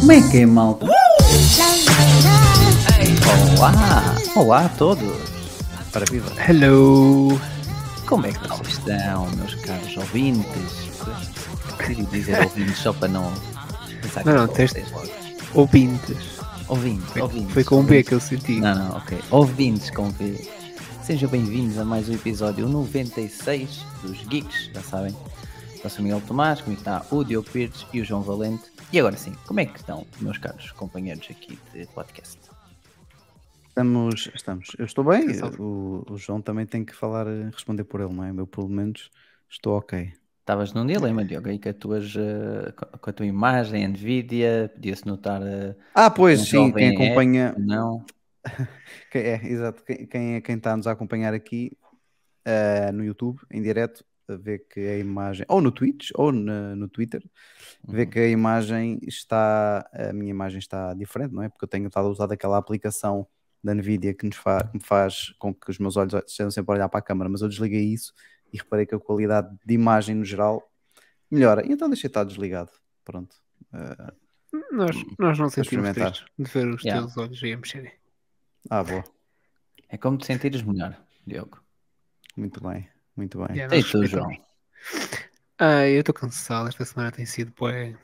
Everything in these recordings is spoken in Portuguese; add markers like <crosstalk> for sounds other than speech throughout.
Como é que é, malta? Olá! Olá a todos! Para viva! Hello! Como é que vocês estão, meus caros ouvintes? Queria dizer ouvintes só para não pensar Não, não, que teste- vocês logo. Ouvintes. Ouvintes, Foi, ouvintes. foi com um B que eu senti. Não, não, ok. Ouvintes com V. Sejam bem-vindos a mais um episódio 96 dos Geeks, já sabem. Eu sou o Miguel Tomás, comigo está o Diogo Pires e o João Valente. E agora sim, como é que estão, meus caros companheiros aqui de podcast? Estamos, estamos. Eu estou bem. O, o João também tem que falar, eh, responder por ele, não é? Eu, pelo menos, estou ok. Estavas num dilema, Diogo, aí com, tuas, eh, com- a tua imagem, Nvidia, podia-se notar. eh, Ah, pois, sim, quem jovem é, acompanha. Não, <laughs> quem- é, exato. Quem, quem, está a nos acompanhar aqui eh, no YouTube, em direto, a ver que a imagem, ou no Twitch, ou na- no Twitter, vê que a imagem está, a minha imagem está diferente, não é? Porque eu tenho estado a usar aquela aplicação da Nvidia que nos fa- que me faz com que os meus olhos estejam sempre a olhar para a câmara, mas eu desliguei isso e reparei que a qualidade de imagem no geral melhora. Então deixei estar desligado. Pronto. Eh, Nós, nós não sentimos experimentar. tristes de ver os Yeah. teus olhos aí a mexerem. ah, boa. é como te sentires melhor, Diogo. Muito bem, muito bem. Yeah, E tu. João? Ah, eu estou cansado. Esta semana tem sido bué,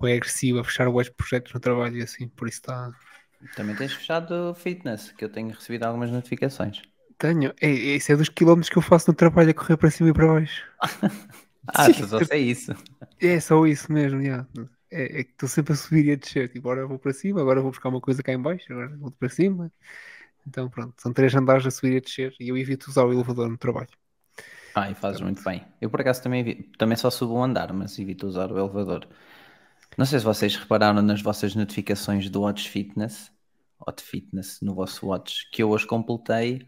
bué agressivo a fechar web projetos no trabalho e assim, por isso está. Também tens fechado fitness, que eu tenho recebido algumas notificações. Tenho. É, é- isso é dos quilómetros que eu faço no trabalho a correr para cima e para baixo. <laughs> Ah, só sei isso. É só isso mesmo, yeah. é, é que estou sempre a subir e a descer. Tipo, agora vou para cima, agora vou buscar uma coisa cá em baixo, agora vou para cima. Então pronto, são três andares a subir e a descer e eu evito usar o elevador no trabalho. Ah, e fazes muito bem. Eu por acaso também, também só subo um andar, mas evito usar o elevador. Não sei se vocês repararam nas vossas notificações do Watch Fitness, Hot Fitness no vosso Watch, que eu hoje completei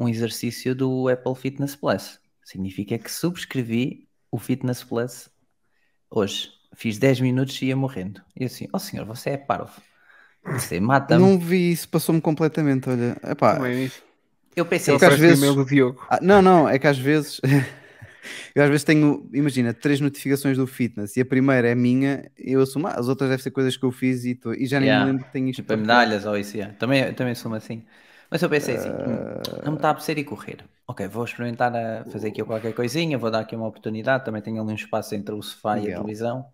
um exercício do Apple Fitness Plus. Significa que subscrevi o Fitness Plus hoje. Fiz 10 minutos e ia morrendo. E assim, oh senhor, você é parvo. Você mata-me. Não vi isso, passou-me completamente. Olha, epá, Não é isso? Eu pensei, Eu que às vezes- do Diogo. Ah, não, não, é que às vezes <laughs> eu às vezes tenho, imagina, três notificações do fitness e a primeira é minha, eu assumo, ah, as outras devem ser coisas que eu fiz e, tô- e já nem Yeah. me lembro que tenho isto. Tipo, medalhas ou isso, yeah. também, eu também sou assim. Mas eu pensei assim. "Hum, não me está a apetecer ir correr. Ok, vou experimentar a fazer aqui qualquer coisinha, vou dar aqui uma oportunidade, também tenho ali um espaço entre o sofá e a televisão.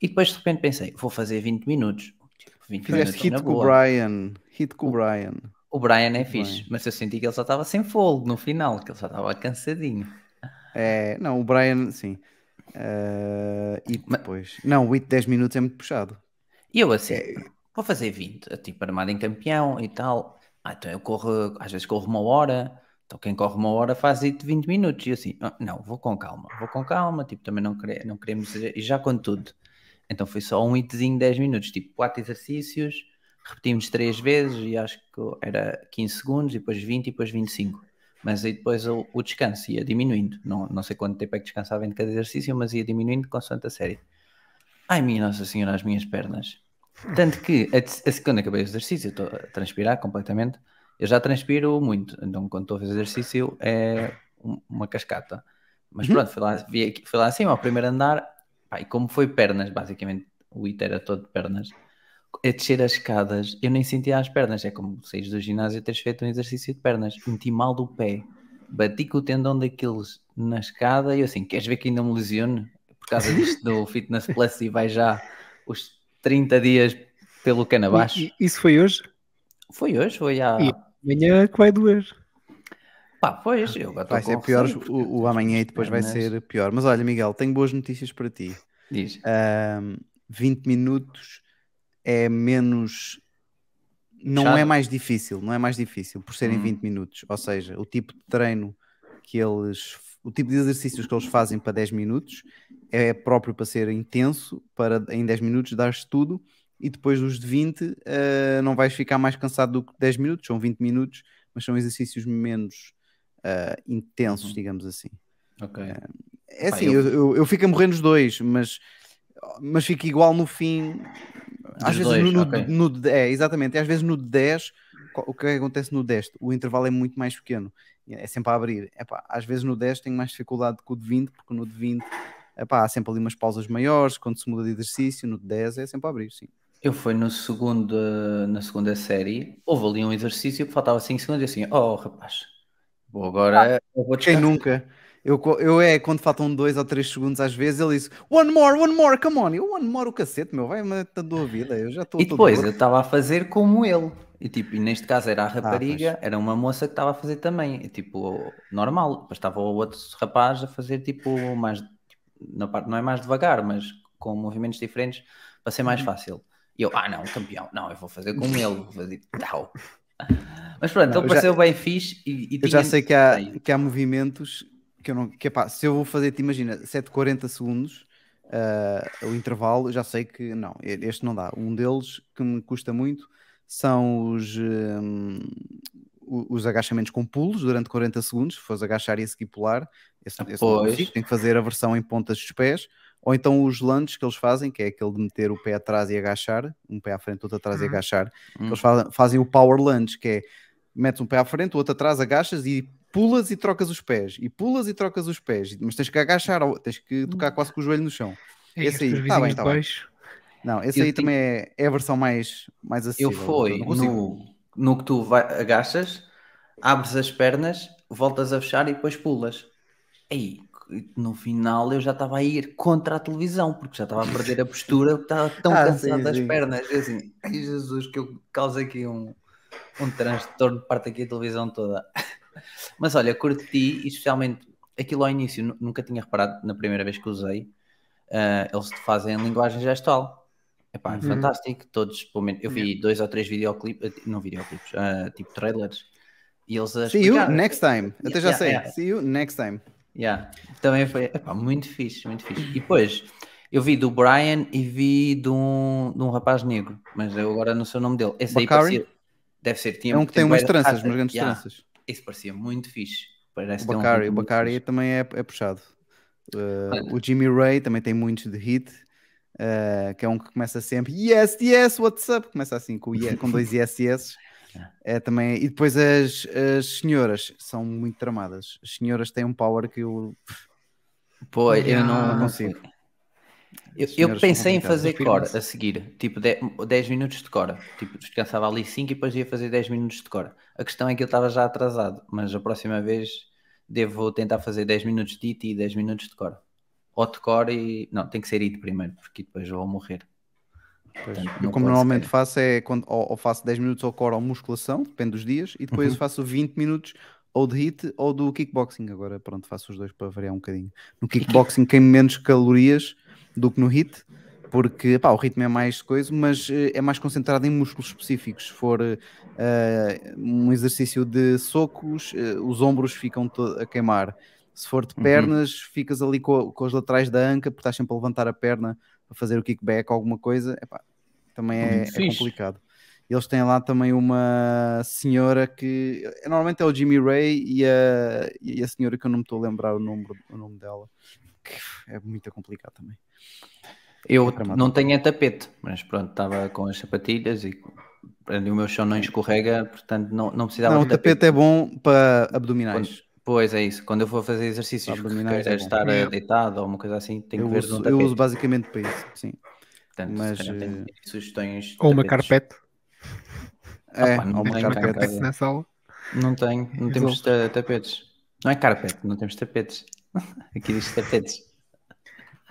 E depois de repente pensei, vou fazer 20 minutos. Tipo, 20 Fizeste minutos hit com o. Brian, hit com o Brian. O Brian é fixe, mas eu senti que ele só estava sem fogo no final, que ele só estava cansadinho. É, não, o Brian, sim. Ah, e Mas- depois, não, o hit 10 minutos é muito puxado. E eu assim, É. vou fazer 20, tipo armado em campeão e tal. Ah, então eu corro, às vezes corro uma hora, então quem corre uma hora faz de 20 minutos. E assim, "Ah, não, vou com calma, vou com calma, tipo, também não, quere, não queremos, e já com tudo. Então foi só um hitzinho de 10 minutos, tipo, quatro exercícios, repetimos três vezes e acho que era 15 segundos, e depois 20 e depois 25. Mas aí depois o, o descanso ia diminuindo. Não, não sei quanto tempo é que descansava em cada exercício, mas ia diminuindo consoante a série. Ai, minha Nossa Senhora, as minhas pernas. Tanto que, a, a, quando acabei o exercício, estou a transpirar completamente. Eu já transpiro muito, então quando estou a fazer exercício é um- uma cascata. Mas Uhum. pronto, fui lá, vi aqui- fui lá acima, ao primeiro andar, pá, e como foi pernas, basicamente, o IT era todo de pernas, a descer as escadas, eu nem sentia as pernas, é como saís do ginásio e teres feito um exercício de pernas, meti mal do pé, bati com o tendão daqueles na escada e eu assim, queres ver que ainda me lesione? Por causa disto do Fitness Plus e vai já os 30 dias pelo cano abaixo. E- Isso foi hoje? Foi hoje, foi há... E- Amanhã que vai doer. Pá, pois, eu agora Vai ser pior, o, o amanhã e depois vai ser pior. Mas olha, Miguel, tenho boas notícias para ti. Diz. Ahm, 20 minutos é menos. Não Chato. é mais difícil, não é mais difícil por serem Hum. 20 minutos. Ou seja, o tipo de treino que eles. O tipo de exercícios que eles fazem para 10 minutos é próprio para ser intenso, para em 10 minutos dar-se tudo, e depois dos de 20 ah, não vais ficar mais cansado do que 10 minutos, são 20 minutos, mas são exercícios menos ah, intensos, Uhum. digamos assim. Ok. É Pá, assim, eu- eu, eu, fico a morrer nos dois, mas, mas fico igual no fim. Às Dos vezes dois, no, ok. no, no- é, exatamente, às vezes no de 10 qual- o que é que acontece no deste? O intervalo é muito mais pequeno, é sempre a abrir. Epá, às vezes no 10 tenho mais dificuldade que o de 20, porque no de 20 epá, há sempre ali umas pausas maiores, quando se muda de exercício, no de 10 é sempre a abrir, sim. Eu fui no segundo, na segunda série, houve ali um exercício que faltava 5 segundos e assim, oh rapaz, vou agora, eu vou Quem descansar. nunca? Eu, eu é quando faltam 2 ou 3 segundos, às vezes ele diz one more, one more, come on. Eu one more o cacete, meu, vai matando a <laughs> vida. Eu já estou E depois eu estava a fazer como ele. E tipo, e neste caso era a Ah, rapariga, era uma moça que estava a fazer também. E, tipo, normal. Depois estava o outro rapaz a fazer tipo mais na parte, não é mais devagar, mas com movimentos diferentes para ser Uhum. mais fácil. E eu, ah não, campeão, não, eu vou fazer como ele, vou fazer <laughs> tal. Mas pronto, Não, ele eu já- pareceu bem fixe e, e Eu já tinha- sei que há, que há movimentos que eu não. Que, epá, se eu vou fazer, te imagina, 7,40 segundos ah, o intervalo, já sei que não, e- este não dá. Um deles que me custa muito são os, o- os agachamentos com pulos durante 40 segundos. Se fores agachar e a seguir pular, esse, esse consigo, tem que fazer a versão em pontas dos pés. Ou então os lunges que eles fazem, que é aquele de meter o pé atrás e agachar, um pé à frente, outro atrás e Uhum. agachar. Hum. Eles fazem, fazem o power lunge, que é metes um pé à frente, o outro atrás, agachas e pulas e trocas os pés. E pulas e trocas os pés. Mas tens que agachar, tens que tocar quase com o joelho no chão. É, Esse aí, estes tá bem, tá de bem. Não, esse Eu aí também é, é a versão mais, mais Eu acessível. fui não consigo. no, no que tu vai, agachas, abres as pernas, voltas a fechar e depois pulas. Aí, no final eu já estava a ir contra a televisão, porque já estava a perder a postura, porque estava tão <laughs> Ah, cansado sim, das sim. pernas. Eu assim, ai Jesus, que eu causo aqui um, um transtorno, parte aqui a televisão toda. <laughs> Mas olha, curti, e especialmente aquilo ao início, nu- nunca tinha reparado na primeira vez que usei, ah, eles te fazem linguagem gestual. Epá, é Uhum. fantástico, todos, pelo menos, eu vi dois ou três videoclipes, não videoclipes, ah, tipo trailers, e eles a See you next time. Até já Yeah, sei. yeah. See you next time. Yeah. Também foi epá, muito fixe, muito fixe. E depois eu vi do Brian e vi de um, de um rapaz negro, mas eu agora não sei o nome dele. Esse aí Bakari? parecia, deve ser, tinha, É um que tem umas bué de tranças, umas grandes Yeah, tranças. Esse parecia muito fixe. Parece O ter um o fixe. também é, é puxado. Uh, o Jimmy Ray também tem muitos de hit, uh, que é um que começa sempre Yes, yes, what's up? Começa assim com, com dois <laughs> yes, yes. É também, e depois as, as senhoras são muito tramadas. As senhoras têm um power que eu Pô, eu não, não consigo. Eu, eu pensei em fazer core a seguir, tipo 10 minutos de core. Tipo, descansava ali 5 e depois ia fazer 10 minutos de core. A questão é que eu estava já atrasado, mas a próxima vez devo tentar fazer 10 minutos de IT e 10 minutos de core. Ou de core e. Não, tem que ser IT primeiro, porque depois vou morrer. Portanto, Eu, como normalmente ser. faço é quando ou, ou faço 10 minutos ao core ou musculação, depende dos dias, e depois Uhum. faço 20 minutos ou de hit ou do kickboxing. Agora pronto, faço os dois para variar um bocadinho. No kickboxing queimo menos calorias do que no hit, porque pá, o ritmo é mais coisa, mas eh, é mais concentrado em músculos específicos. Se for eh, um exercício de socos, eh, os ombros ficam a queimar. Se for de Uhum. pernas, ficas ali co- com, os laterais da anca, porque estás sempre a levantar a perna para fazer o kickback ou alguma coisa. Epá, também é, é complicado. Eles têm lá também uma senhora que normalmente é o Jimmy Ray e a, e a senhora que eu não me estou a lembrar o nome, o nome dela, que é muito complicado também. Eu É não tenho é tapete, mas pronto, estava com as sapatilhas e o meu chão não escorrega, portanto não, não precisava Não, de o tapete é bom para abdominais. Pois é isso, quando eu for fazer exercícios Abdominais é estar eh, deitado ou uma coisa assim, tenho Eu que ver de um uso, eu tapete. uso basicamente para isso, sim. Portanto, mas, se calhar tenho eh, sugestões. Ou uma carpete. É, pá, não uma carpete. na sala. Não tenho, não temos ta- tapetes. Não é carpete, não temos tapetes. <laughs> Aqui diz tapetes.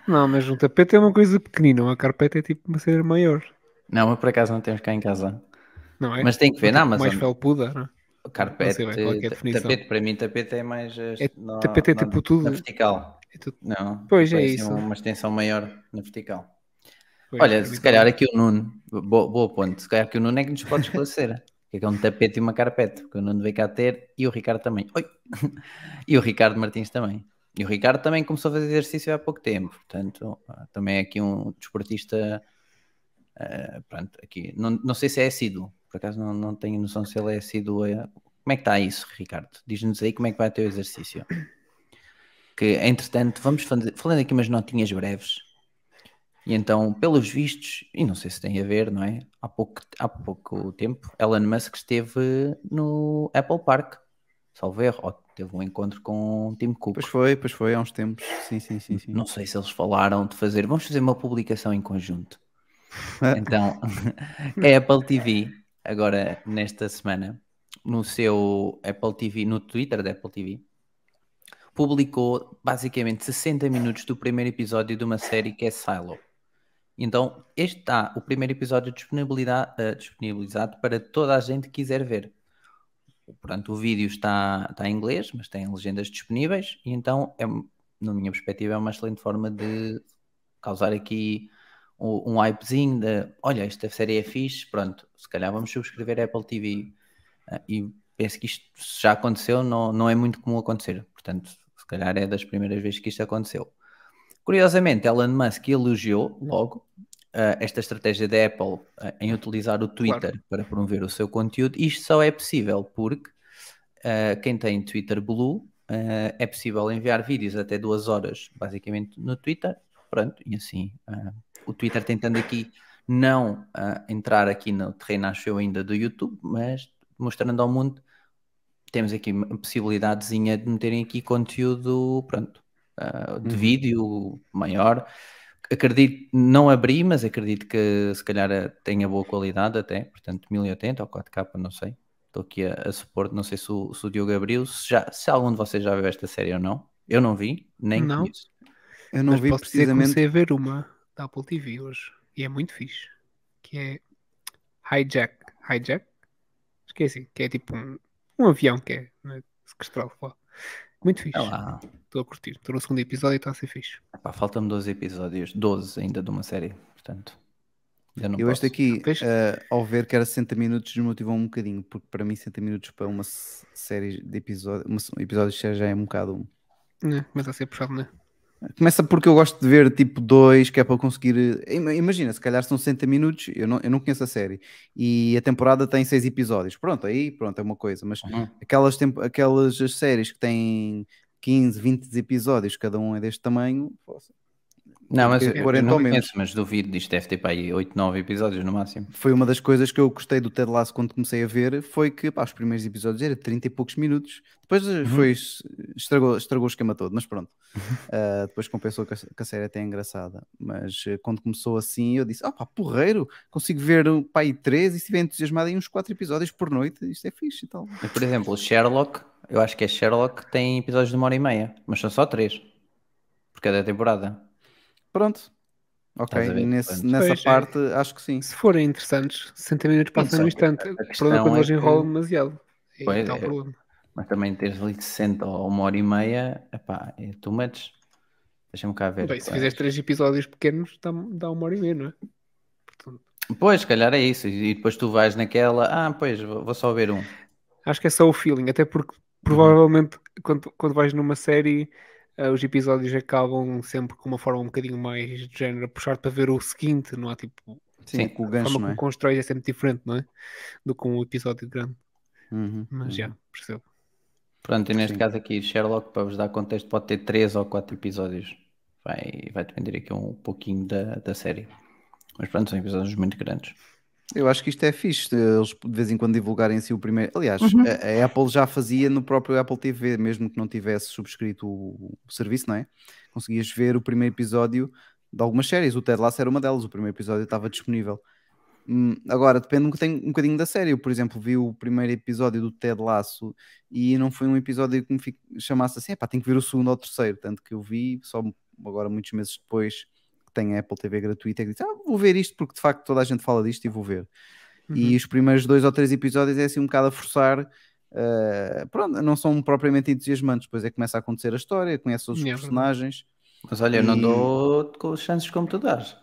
Não, mas um tapete é uma coisa pequenina. Uma carpete é tipo uma cena maior. Não, mas por acaso não temos cá em casa. Não é? Mas tem que ver na Amazon. Mais felpuda, não é? Carpete, Não sei é é tapete, para mim, tapete é mais. eh, É- na- tapete é tipo tudo- Na vertical. É tudo- Não. Pois, é isso. Uma extensão maior na vertical. Pois, Olha, se calhar aqui o Nuno, boa, boa ponto, se calhar aqui o Nuno é que nos pode esclarecer. O <laughs> que é que é um tapete e uma carpete? Porque o Nuno veio cá ter e o Ricardo também. Oi! <laughs> E o Ricardo Martins também. E o Ricardo também começou a fazer exercício há pouco tempo, portanto, ah, também é aqui um desportista. ah, pronto, aqui. Não, não sei se é assíduo, por acaso não, não tenho noção se ele é assíduo. a- Como é que está isso, Ricardo? Diz-nos aí como é que vai ter o exercício. Que, entretanto, vamos fazer, falando aqui umas notinhas breves. E então, pelos vistos, e não sei se tem a ver, não é? Há pouco, há pouco tempo, Elon Musk esteve no Apple Park, salvo erro, teve um encontro com Tim Cook. Pois foi, pois foi, há uns tempos. Sim, sim, sim. sim. Não sei se eles falaram de fazer, vamos fazer uma publicação em conjunto. <laughs> Então, a Apple TV, agora nesta semana, no seu Apple TV, no Twitter da Apple TV, publicou basicamente 60 minutos do primeiro episódio de uma série que é Silo. Então, este está o primeiro episódio eh, disponibilizado para toda a gente que quiser ver. Portanto, o vídeo está, está em inglês, mas tem legendas disponíveis, e então, é, na minha perspectiva, é uma excelente forma de causar aqui um, um hypezinho de olha, esta série é fixe, pronto, se calhar vamos subscrever a Apple TV. Ah, e penso que isto já aconteceu, não, não é muito comum acontecer. Portanto, se calhar é das primeiras vezes que isto aconteceu. Curiosamente, Elon Musk elogiou logo esta estratégia da Apple ah, em utilizar o Twitter para promover o seu conteúdo. Isto só é possível porque ah, quem tem Twitter Blue ah, é possível enviar vídeos até duas horas, basicamente, no Twitter. Pronto, e assim ah, o Twitter tentando aqui não entrar aqui no terreno, acho eu, ainda do YouTube, mas mostrando ao mundo temos aqui uma possibilidadezinha de meterem aqui conteúdo, pronto, de Uhum. vídeo maior. Acredito, não abri, mas acredito que se calhar ah, tenha boa qualidade até, portanto 1080 ou 4K, não sei. Estou aqui a, a supor, não sei se o, se o Diogo abriu, se, já, se algum de vocês já viu esta série ou não. Eu não vi, nem Não. conheço. Eu não Mas vi posso dizer que precisamente. comecei a ver uma da Apple TV hoje. E é muito fixe. Que é Hijack. Hijack? Esqueci. Que é tipo um, um avião que é né, sequestrado lá. Muito fixe. É lá. Estou a curtir. Estou no segundo episódio e está a ser fixe. Epá, Faltam-me 12 episódios, 12 ainda de uma série, portanto. ainda não Eu este aqui, eh, ao ver que era 60 minutos, desmotivou um bocadinho, porque para mim 60 minutos para uma série de episódios, um episódio de série já é um bocado. Né? Mas a ser puxado, né? Começa porque eu gosto de ver tipo dois, que é para conseguir. ima- Imagina, se calhar são 60 minutos, eu não, eu não conheço a série, e a temporada tem seis episódios. Pronto, aí pronto, é uma coisa, mas Uhum. aquelas, tempo, aquelas séries que têm 15, 20 episódios, cada um é deste tamanho, Não, mas eu, eu 40 não ou menos. conheço, mas duvido disto deve ter para aí 8, 9 episódios no máximo. foi uma das coisas que eu gostei do Ted Lasso quando comecei a ver, foi que pá, os primeiros episódios era 30 e poucos minutos, depois eh, foi, estragou, estragou o esquema todo, mas pronto, Ah, <laughs> depois compensou que a, que a série até é engraçada, mas eh, quando começou assim eu disse, ah pá, porreiro, consigo ver o pai 3 e estiver entusiasmado em uns 4 episódios por noite, isto é fixe e tal. Por exemplo, o Sherlock, eu acho que é Sherlock, tem episódios de uma hora e meia, mas são só 3 por cada temporada. Pronto, ok, nesse- nessa Pois é. parte acho que sim. Se forem interessantes, 60 minutos passam no instante. O problema é quando é eles que- enrolam demasiado. Pois é. problema. Mas também teres ali de 60 ou uma hora e meia, epá, é too much. Deixa-me cá ver. Bem, se quais. fizeres três episódios pequenos, dá, dá uma hora e meia, não é? Portanto, Pois, se calhar é isso. E depois tu vais naquela, ah, pois, vou vou só ver um. acho que é só o feeling, até porque provavelmente quando, quando vais numa série, eh, os episódios acabam sempre com uma forma um bocadinho mais de género, a puxar para ver o seguinte, não há tipo. Sim, com o A gancho, forma não é? como constróis é sempre diferente, não é? Do que um episódio grande. Uhum, Mas uhum. já, percebo. Pronto, e neste Sim. caso aqui, Sherlock, para vos dar contexto, pode ter 3 ou 4 episódios. Vai, vai depender aqui um pouquinho da, da série. Mas pronto, são episódios muito grandes. Eu acho que isto é fixe, eles de vez em quando divulgarem assim o primeiro. Aliás, Uhum. a, a Apple já fazia no próprio Apple TV, mesmo que não tivesse subscrito o, o serviço, não é? Conseguias ver o primeiro episódio de algumas séries. O Ted Lasso era uma delas, o primeiro episódio estava disponível. Hum, agora, depende um bocadinho, um bocadinho da série. Eu, por exemplo, vi o primeiro episódio do Ted Lasso e não foi um episódio que me fi- chamasse assim, pá, tenho que ver o segundo ou o terceiro. Tanto que eu vi só agora, muitos meses depois, a Apple TV gratuita, e que disse, ah, vou ver isto porque de facto toda a gente fala disto e vou ver. E Uhum. os primeiros dois ou três episódios é assim um bocado a forçar. eh, pronto, não são propriamente entusiasmantes, depois é que começa a acontecer a história, conhece os É personagens. Mas olha, eu não E- dou com chances como tu dás.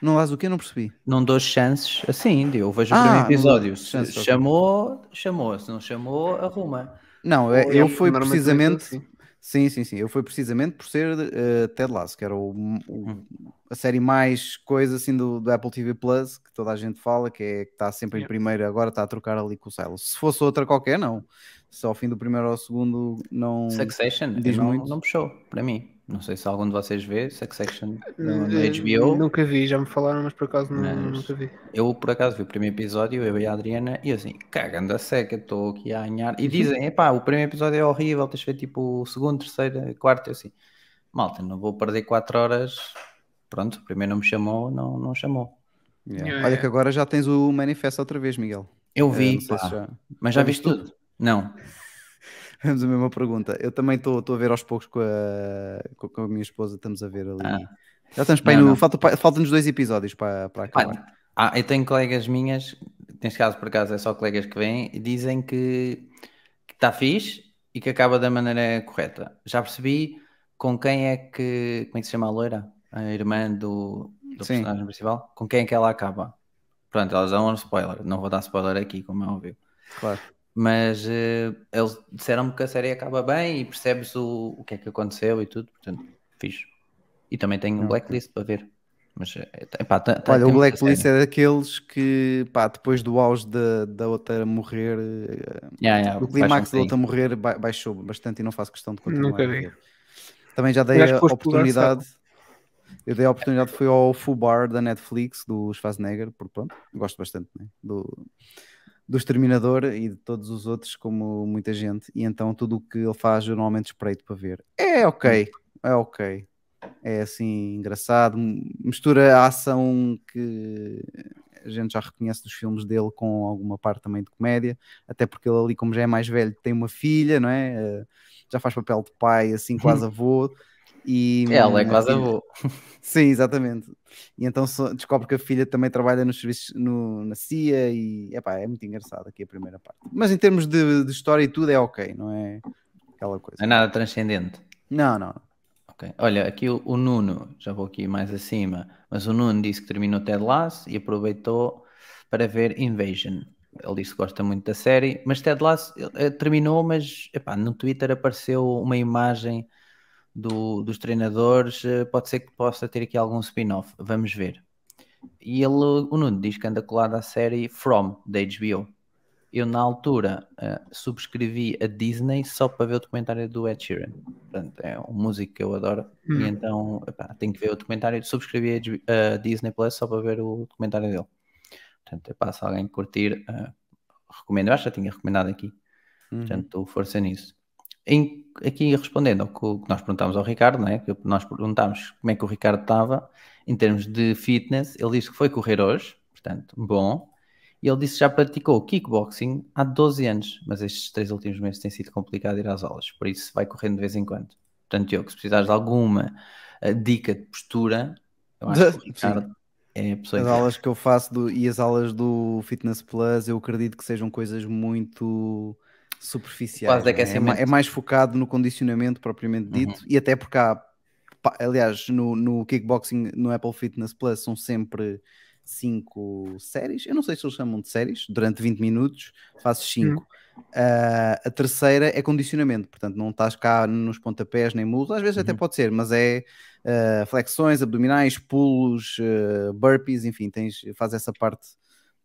Não dás o que? Eu não percebi. Não dou chances assim, eu vejo o Ah, primeiro não dou episódio. Se chances, chamou, chamou. Se não chamou, arruma. Não, Ou eu é- fui normalmente precisamente. Sim, sim, sim. Eu fui precisamente por ser eh, Ted Lasso, que era o, o- a série mais coisa assim do, do Apple TV Plus, que toda a gente fala, que é que está sempre em primeiro, agora está a trocar ali com o Silas. Se fosse outra qualquer, não. Se ao fim do primeiro ou segundo não. Succession Hum, diz não, muito. não puxou, para mim. Não sei se algum de vocês vê Succession no, no Eh, HBO. Nunca vi, já me falaram, mas por acaso não, Mas- nunca vi. Eu, por acaso, vi o primeiro episódio, eu e a Adriana, e assim, cagando a seca, estou aqui a anhar. E dizem, epá, o primeiro episódio é horrível, tens de ver tipo o segundo, terceiro, quarto, eu assim, malta, não vou perder quatro horas. Pronto, o primeiro não me chamou, não, não chamou. Yeah. Yeah, Olha que agora já tens o manifesto outra vez, Miguel. Eu Eh, vi, sei pá, já- mas já viste tudo? Não. Temos a mesma pergunta. Eu também estou a ver aos poucos com a, com a minha esposa, estamos a ver ali. Ah. Já estamos Não, no. não. Falta, pa- Faltam-nos dois episódios para, para acabar. Ah, eu tenho colegas minhas, neste caso por acaso é só colegas que vêm, e dizem que está fixe e que acaba da maneira correta. Já percebi com quem é que. Como é que se chama a loira? A irmã do, do Sim. personagem principal? Com quem é que ela acaba? Pronto, elas dão um spoiler. Não vou dar spoiler aqui, como é óbvio. Claro. Mas eh, eles disseram-me que a série acaba bem e percebes o, o que é que aconteceu e tudo. Portanto, fixe. E também tenho um blacklist para ver. Mas, eh, epá, tá- tá- Olha, o Blacklist é daqueles que, pá, depois do auge da, da outra morrer, eh, Yeah, yeah, do clímax da outra morrer, ba- baixou bastante e não faço questão de continuar. Nunca vi. Também já dei a oportunidade. Eu dei a oportunidade, foi ao Fubar da Netflix, do Schwarzenegger, porque pronto, gosto bastante né, do, do Exterminador e de todos os outros, como muita gente, e então tudo o que ele faz eu normalmente espreito para ver. É ok, é ok. É assim, engraçado, mistura a ação que a gente já reconhece dos filmes dele com alguma parte também de comédia, até porque ele ali, como já é mais velho, tem uma filha, não é? Eh, Já faz papel de pai, assim, quase avô. E, Ela é quase avô. <laughs> Sim, exatamente. E então descobre que a filha também trabalha nos serviços no, na CIA e epá, é muito engraçado aqui a primeira parte. Mas em termos de, de história e tudo é ok, não é aquela coisa. Não é nada transcendente. Não, não. Ok. Olha, aqui o, o Nuno, já vou aqui mais acima, mas o Nuno disse que terminou Ted Lasso e aproveitou para ver Invasion. Ele disse que gosta muito da série, mas Ted Lasso eh, terminou, mas epá, no Twitter apareceu uma imagem do- dos treinadores, eh, pode ser que possa ter aqui algum spin-off, vamos ver. E ele, o Nuno diz que anda colado à série From, da HBO. Eu, na altura, eh, subscrevi a Disney só para ver o documentário do Ed Sheeran. Portanto, é um músico que eu adoro. Hum. E então, epá, tenho que ver o documentário. Subscrevi a Disney Plus só para ver o documentário dele. Portanto, epá, se alguém curtir, eh, recomendo. Eu acho que já tinha recomendado aqui. Uhum. Portanto, força nisso. Em- aqui respondendo ao que nós perguntámos ao Ricardo, né? que nós perguntámos como é que o Ricardo estava em termos de fitness, ele disse que foi correr hoje, portanto, bom. E ele disse que já praticou kickboxing há 12 anos, mas estes três últimos meses tem sido complicado ir às aulas, por isso vai correndo de vez em quando. Portanto, eu, que se precisares de alguma eh, dica de postura, eu acho que o <laughs> Sim. Ricardo é a pessoa As aulas que eu faço do- e as aulas do Fitness Plus, eu acredito que sejam coisas muito superficiais. É? É, é mais focado no condicionamento propriamente dito, e até porque há, aliás, no, no kickboxing, no Apple Fitness Plus, são sempre cinco séries. Eu não sei se eles chamam de séries, durante 20 minutos, fazes cinco. Ah, a terceira é condicionamento, portanto, não estás cá nos pontapés nem mulos, às vezes até Uhum. pode ser, mas é uh, flexões, abdominais, pulos, uh, burpees, enfim, tens, faz essa parte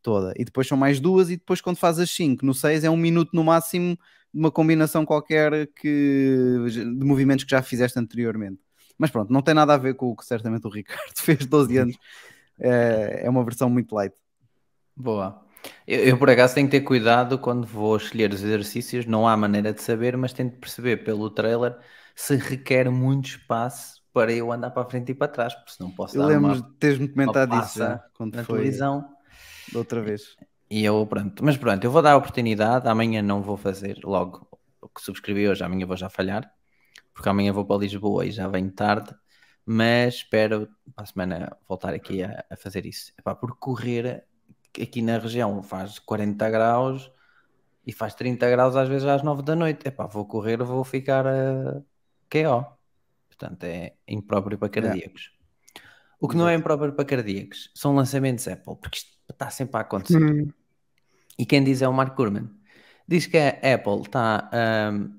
toda. E depois são mais duas, e depois quando faz as 5, no 6 é um minuto no máximo de uma combinação qualquer que, de movimentos que já fizeste anteriormente. Mas pronto, não tem nada a ver com o que certamente o Ricardo <laughs> fez 12 anos. É, é uma versão muito light. Boa. Eu, eu, por acaso tenho que ter cuidado quando vou escolher os exercícios, não há maneira de saber, mas tenho de perceber pelo trailer se requer muito espaço para eu andar para a frente e para trás, porque senão posso Eu dar lembro uma, de teres-me comentado isso quando na foi televisão. Da outra vez. E eu, pronto, mas pronto, eu vou dar a oportunidade, amanhã não vou fazer logo o que subscrevi hoje, amanhã vou já falhar, porque amanhã vou para Lisboa e já venho tarde, mas espero para a semana voltar aqui a, a fazer isso. Epá, porque correr aqui na região faz 40 graus e faz 30 graus às vezes às 9 da noite. Epá, vou correr, vou ficar a KO. Portanto, é impróprio para cardíacos. O que não é impróprio para cardíacos são lançamentos Apple, porque isto está sempre a acontecer. Hum, E quem diz é o Mark Gurman. Diz que a Apple está um,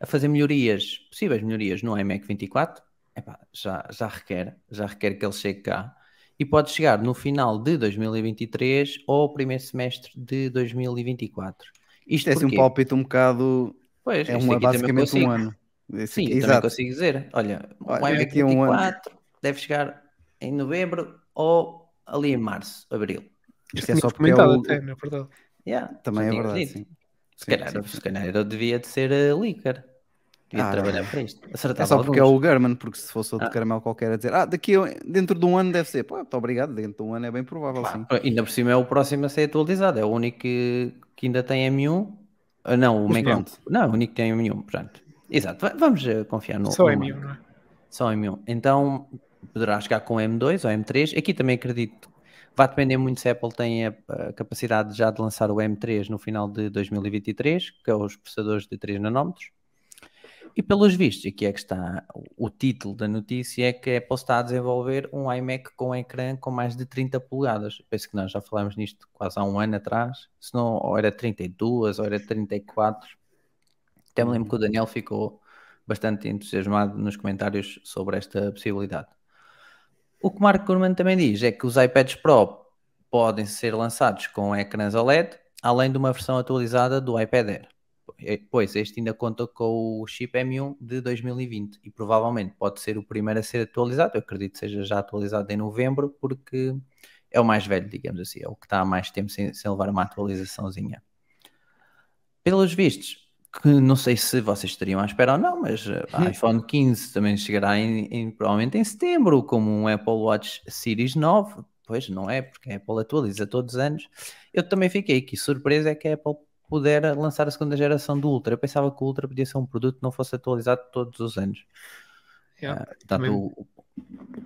a fazer melhorias, possíveis melhorias no iMac 24. Epá, já, já requer, já requer que ele chegue cá. E pode chegar no final de 2023 ou primeiro semestre de 2024. Isto é assim um palpite um bocado. Pois, É uma, basicamente um ano. Esse Sim, aqui- também exato. consigo dizer. Olha, o Olha, iMac daqui a um ano. 24 deve chegar em novembro ou ali em março, abril. Isto é só porque é o- até, na verdade. Yeah, Também é verdade, sim. Se Sim, calhar, sim, se calhar eu devia de ser uh, leaker. Devia Ah, de trabalhar para isto. Acertava É só porque é alguns. o German, porque se fosse outro Ah. caramelo qualquer a dizer, ah, daqui a, dentro de um ano deve ser, pô, muito obrigado, dentro de um ano é bem provável, sim. Ah, Ainda por cima é o próximo a ser atualizado. É o único que, que ainda tem M1. Ah, Não, o pronto. Não, é o único que tem M1. Portanto. Exato. Va- Vamos uh, confiar no. Só no é Mac. meu, não é? Só M1. Então poderá chegar com M2 ou M3. Aqui também acredito. Vai depender muito se a Apple tem a, capacidade já de lançar o M3 no final de 2023, que é os processadores de 3 nanómetros. E pelos vistos, aqui é que está o, título da notícia, é que a Apple está a desenvolver um iMac com ecrã com mais de 30 polegadas. Penso que nós já falámos nisto quase há um ano atrás, se não, ou era 32, ou era 34. Até me lembro que o Daniel ficou bastante entusiasmado nos comentários sobre esta possibilidade. O que Mark Gurman também diz é que os iPads Pro podem ser lançados com ecrãs OLED, além de uma versão atualizada do iPad Air. Pois este ainda conta com o chip M1 de 2020 e provavelmente pode ser o primeiro a ser atualizado. Eu acredito que seja já atualizado em novembro, porque é o mais velho, digamos assim, é o que está há mais tempo sem, sem levar uma atualizaçãozinha. Pelos vistos, que não sei se vocês estariam à espera ou não, mas eh, a iPhone 15 também chegará em, em- provavelmente em setembro, como um Apple Watch Series 9. Pois não é, porque a Apple atualiza todos os anos. Eu também fiquei aqui surpresa é que a Apple pudera lançar a segunda geração do Ultra. Eu pensava que o Ultra podia ser um produto que não fosse atualizado todos os anos. Yeah, Ah, Tanto também. o,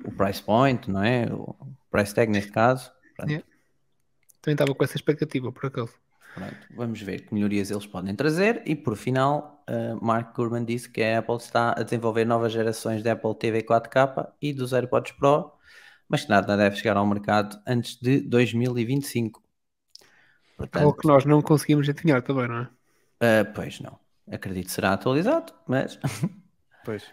o price point, não é? O price tag neste caso. Yeah. Também estava com essa expectativa, por acaso. Pronto, vamos ver que melhorias eles podem trazer. E por final, uh, Mark Gurman disse que a Apple está a desenvolver novas gerações de Apple TV 4K e dos AirPods Pro, mas que nada deve chegar ao mercado antes de 2025. Portanto, Algo que nós não conseguimos adivinhar também, não é? uh, pois não. Acredito que será atualizado, mas <laughs> Pois.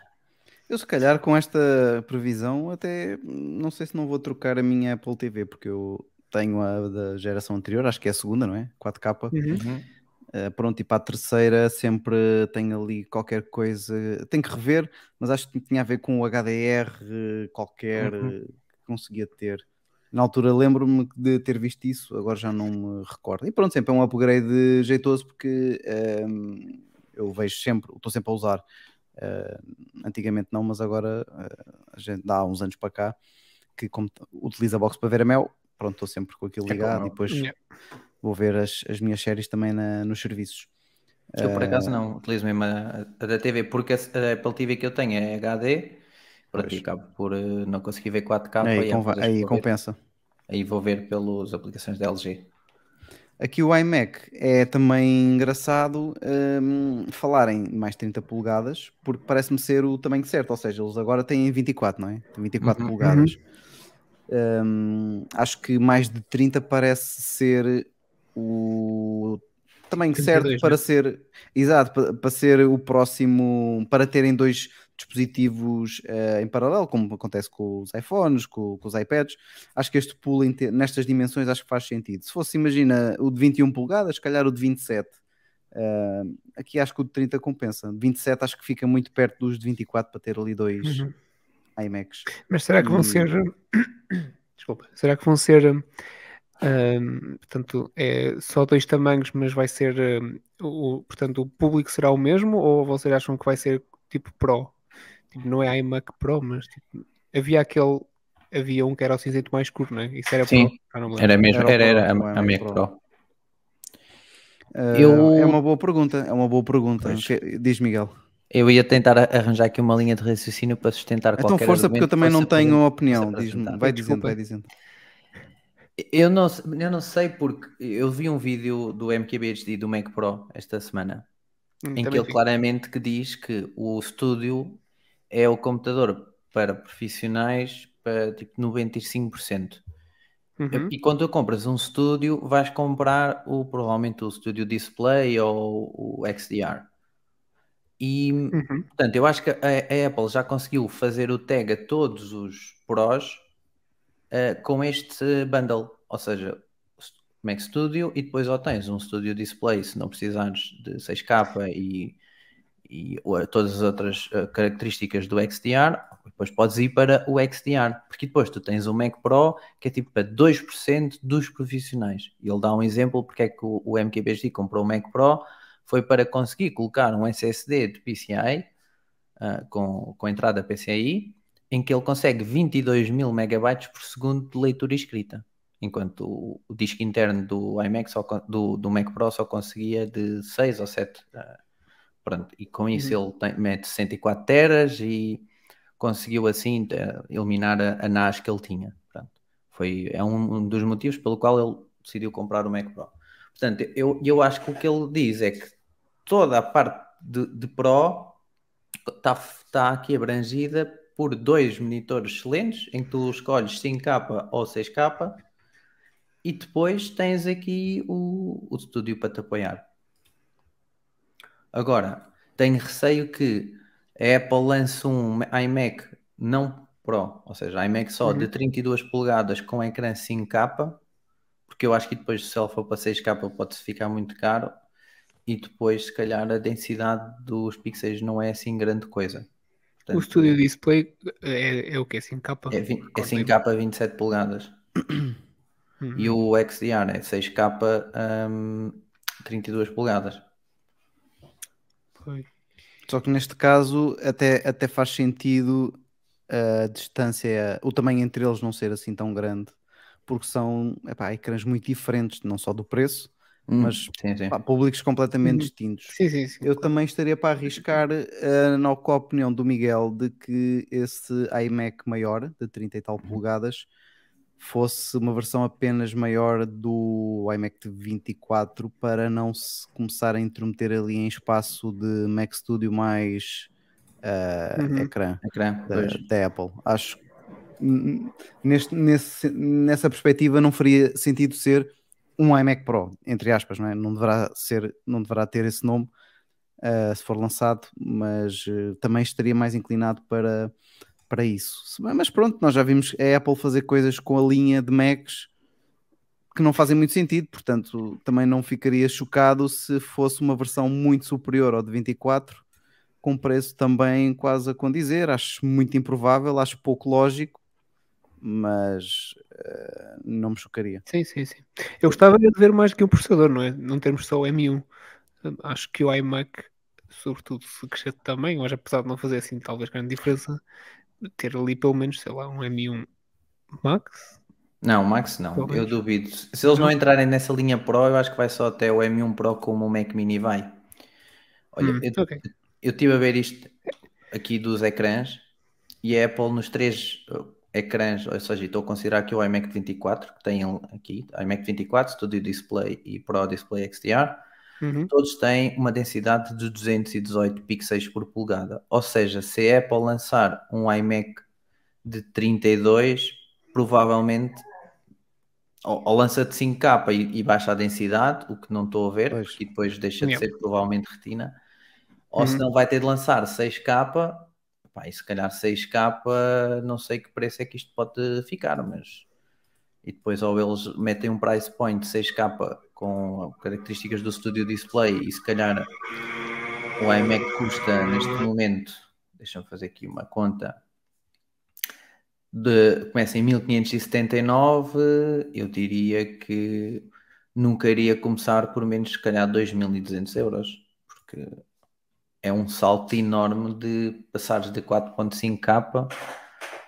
Eu se calhar com esta previsão até não sei se não vou trocar a minha Apple TV, porque eu tenho a da geração anterior, acho que é a segunda, não é? 4K. Uhum. Uh, pronto, e para a terceira sempre tenho ali qualquer coisa, tenho que rever, mas acho que tinha a ver com o HDR eh, qualquer Uhum. eh, que conseguia ter. Na altura lembro-me de ter visto isso, agora já não me recordo. E pronto, sempre é um upgrade jeitoso porque ehm, eu vejo sempre, estou sempre a usar. Eh, antigamente não, mas agora eh, a gente dá há uns anos para cá que como utiliza a box para ver a Mel, pronto, estou sempre com aquilo É ligado como e depois Yeah. vou ver as, as minhas séries também na- nos serviços. eu por acaso Eh, não utilizo mesmo a, a da TV, porque a, a Apple TV que eu tenho é HD. E acabo por uh, não conseguir ver 4K. aí, e aí vou ver. compensa. Aí vou ver pelas aplicações da LG. Aqui o iMac é também engraçado hum, falarem em mais 30 polegadas, porque parece-me ser o tamanho certo, ou seja, eles agora têm 24, não é? Tem 24 Uhum. polegadas. Hum, acho que mais de 30 parece ser o tamanho 32, certo para né? ser, exato, para, para ser o próximo, para terem dois dispositivos eh, em paralelo, como acontece com os iPhones, com, com os iPads. Acho que este pulo nestas dimensões acho que faz sentido. Se fosse, imagina, o de 21 polegadas, se calhar o de 27. eh, aqui acho que o de 30 compensa. 27 acho que fica muito perto dos de 24 para ter ali dois Uhum. iMacs. Mas será que vão E- ser. <coughs> Desculpa. Será que vão ser. hum, portanto, é só dois tamanhos, mas vai ser. hum, o, portanto, o público será o mesmo? Ou vocês acham que vai ser tipo Pro? Tipo, não é iMac Pro, mas tipo, havia aquele. Havia um que era o cinzento mais escuro, não é? Isso era Sim. Pro. Lembro. Era mesmo, Era era, era, a, a iMac Mac Pro. Pro. Eh, Eu- É uma boa pergunta, é uma boa pergunta. Pois. Diz Miguel. Eu ia tentar arranjar aqui uma linha de raciocínio para sustentar Então qualquer força, porque eu também não tenho opinião. apresentado. vai dizendo, vai dizendo. Eu não, eu não sei porque eu vi um vídeo do MKBHD do Mac Pro esta semana Hum, em que ele vi. claramente que diz que o estúdio é o computador para profissionais para tipo 95%. Uhum. E quando tu compras um estúdio, vais comprar o, provavelmente o Studio Display ou o XDR. E, Uhum. portanto, eu acho que a, a Apple já conseguiu fazer o tag a todos os Pros eh, com este bundle. Ou seja, Mac Studio e depois ou tens um Studio Display se não precisares de 6K e, e todas as outras eh, características do XDR, depois podes ir para o XDR, porque depois tu tens o Mac Pro que é tipo para 2% dos profissionais. E ele dá um exemplo porque é que o, o MKBHD comprou o Mac Pro, foi para conseguir colocar um SSD de PCI ah, com, com entrada PCI, em que ele consegue 22 mil megabytes por segundo de leitura e escrita, enquanto o, o disco interno do iMac só, do, do Mac Pro só conseguia de 6 ou 7. ah, pronto, e com isso ele tem, mete 64 teras e conseguiu assim eliminar a, a NAS que ele tinha. Portanto, foi, é um, um dos motivos pelo qual ele decidiu comprar o Mac Pro. Portanto, eu, eu acho que o que ele diz é que toda a parte de, de Pro está tá aqui abrangida por dois monitores excelentes, em que tu escolhes 5K ou 6K, e depois tens aqui o, o estúdio para te apoiar. Agora, tenho receio que a Apple lance um iMac não Pro, ou seja, iMac só de 32 polegadas com ecrã 5K, porque eu acho que depois se ele for para 6K pode ficar muito caro e depois se calhar a densidade dos pixels não é assim grande coisa. O Portanto, Studio Display é, é o que? 5K? é, vi- é Quanto 5K 27 polegadas <clears throat> Uhum. e o XDR é 6K hum, 32 polegadas. Foi. Só que neste caso até, até faz sentido a distância, o tamanho entre eles não ser assim tão grande, porque são epá, ecrãs muito diferentes, não só do preço, Hum, mas sim, sim. pá, públicos completamente Uhum. distintos. Sim, sim, sim. Eu também estaria para arriscar, eh, na opinião do Miguel, de que esse iMac maior, de 30 e tal Uhum. polegadas, fosse uma versão apenas maior do iMac de 24 para não se começar a intrometer ali em espaço de Mac Studio mais eh, Uhum. ecrã Ecrã, da, da Apple. Acho que n- neste, nesse, nessa perspectiva não faria sentido ser um iMac Pro, entre aspas, não, é? não, deverá, ser, não deverá ter esse nome uh, se for lançado, mas uh, também estaria mais inclinado para, para isso. Mas pronto, nós já vimos a Apple fazer coisas com a linha de Macs que não fazem muito sentido, portanto também não ficaria chocado se fosse uma versão muito superior ao de 24 com preço também quase a condizer. Acho muito improvável, acho pouco lógico, mas não me chocaria. Sim, sim, sim. Eu gostava de ver mais que um processador, não é? Não termos só o M1. Acho que o iMac, sobretudo se crescer também, mas apesar de não fazer assim talvez grande diferença, ter ali pelo menos, sei lá, um M1 Max. Não, Max não, eu duvido. Se eles não entrarem nessa linha Pro, eu acho que vai só até o M1 Pro como o Mac Mini vai. Olha, Hum, eu, ok. eu estive a ver isto aqui dos ecrãs e a Apple nos três ecrãs, ou seja, estou a considerar aqui o iMac 24, que tem aqui, iMac 24, Studio Display e Pro Display XDR, Uhum. todos têm uma densidade de 218 pixels por polegada. Ou seja, se a Apple lançar um iMac de 32, provavelmente ou, ou lança de 5K e, e baixa a densidade, o que não estou a ver, Pois. porque depois deixa de Yeah. ser provavelmente retina, ou Uhum. se não vai ter de lançar 6K, pá, e se calhar 6K, não sei que preço é que isto pode ficar, mas e depois ou eles metem um price point de 6K com características do Studio Display e se calhar o iMac custa neste momento, deixa-me fazer aqui uma conta, de, começa em 1579, eu diria que nunca iria começar por menos se calhar 2200 euros, porque é um salto enorme de passares de 4.5K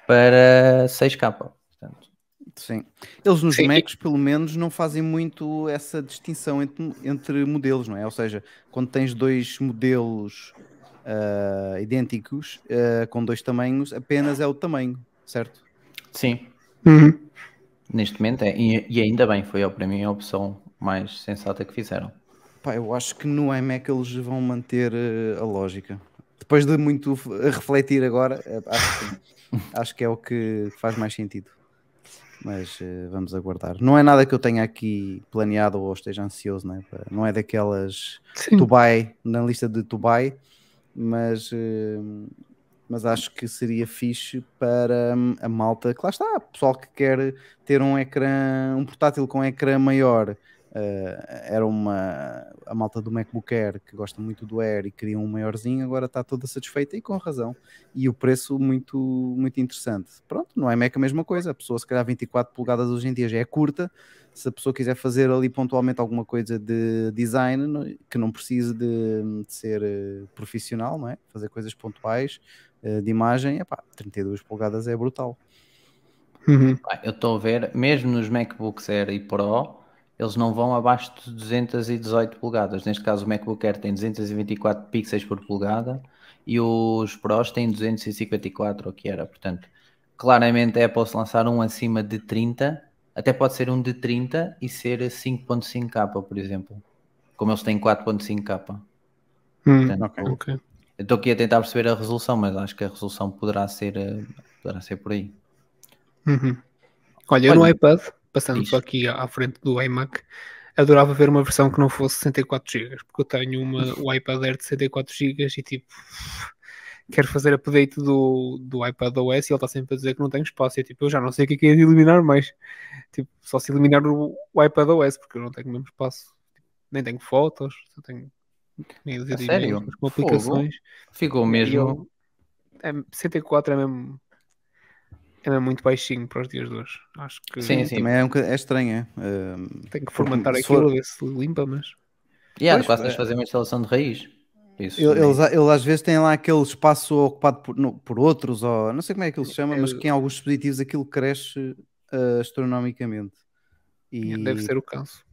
para 6K. Portanto, Sim. Eles nos Sim. Macs, pelo menos, não fazem muito essa distinção entre, entre modelos, não é? Ou seja, quando tens dois modelos ah, idênticos, ah, com dois tamanhos, apenas é o tamanho, certo? sim, Uhum. neste momento é, e, e ainda bem, foi para mim a opção mais sensata que fizeram. Pá, eu acho que no iMac eles vão manter eh, a lógica. Depois de muito refletir agora, eh, acho que, <laughs> acho que é o que faz mais sentido. Mas eh, vamos aguardar. Não é nada que eu tenha aqui planeado ou esteja ansioso, né? Não é daquelas Sim. Dubai, na lista de Dubai, mas, eh, mas acho que seria fixe para hum, a malta que lá está, pessoal que quer ter um ecrã, um portátil com ecrã maior. Eh, era uma a malta do MacBook Air que gosta muito do Air e queria um maiorzinho, agora está toda satisfeita e com razão. E o preço muito, muito interessante. Pronto, no iMac a mesma coisa. A pessoa, se calhar 24 polegadas hoje em dia já é curta. Se a pessoa quiser fazer ali pontualmente alguma coisa de design que não precise de, de ser eh, profissional, não é? Fazer coisas pontuais eh, de imagem, epá, 32 polegadas é brutal. Uhum. Eu estou a ver, mesmo nos MacBooks Air e Pro, eles não vão abaixo de 218 polegadas. Neste caso, o MacBook Air tem 224 pixels por polegada e os Pros têm 254, o que era. Portanto, claramente Apple se lançar um acima de 30, até pode ser um de 30 e ser 5.5K, por exemplo. Como eles têm 4.5K. Hum, Portanto, Ok. ok. Eu estou aqui a tentar perceber a resolução, mas acho que a resolução poderá ser, eh, poderá ser por aí. Uhum. Olha, eu no Olha, iPad, passando só aqui à frente do iMac, adorava ver uma versão que não fosse 64 GB, porque eu tenho uma, o iPad Air de 64 GB e tipo, quero fazer update do, do iPad OS e ele está sempre a dizer que não tem espaço. E tipo, eu já não sei o que é que é de eliminar mais. Tipo, só se eliminar o, o iPad OS, porque eu não tenho o mesmo espaço. Nem tenho fotos, só tenho de sério? com aplicações. Ficou mesmo. eu- é, 64 é mesmo, é muito baixinho para os dias de hoje. Acho que Sim, sim. Também é, um, é estranho, é? Ehm, tenho que formatar aquilo, for- ver se limpa, mas. Yeah, Pois, quase tens de é. fazer uma instalação de raiz. Isso, Ele- Eles, eles às vezes têm lá aquele espaço ocupado por, no- por outros, ou não sei como é que ele se chama, mas É- que em alguns dispositivos aquilo cresce eh, astronomicamente. E, Deve ser o caso.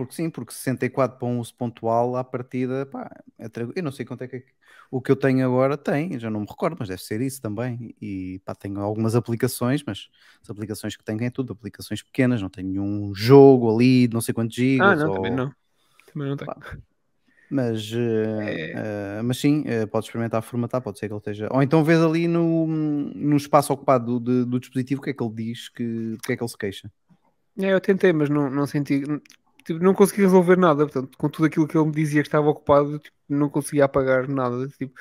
Porque sim, porque 64 para um uso pontual à partida, pá, é tranquilo. eu não sei quanto é que é o que eu tenho agora tem, já não me recordo, mas deve ser isso também. E pá, tenho algumas aplicações, mas as aplicações que tenho é tudo aplicações pequenas, não tenho nenhum jogo ali, de não sei quantos gigas. Ah, não, ou- também não. Também não tenho. Pá, Mas, eh, eh, mas sim, eh, pode experimentar formatar, pode ser que ele esteja. Ou então vês ali no, no espaço ocupado do, do dispositivo o que é que ele diz, que, do que é que ele se queixa. É, eu tentei, mas não, não senti. Tipo, não consegui resolver nada. Portanto, com tudo aquilo que ele me dizia que estava ocupado, tipo, não conseguia apagar nada. Tipo,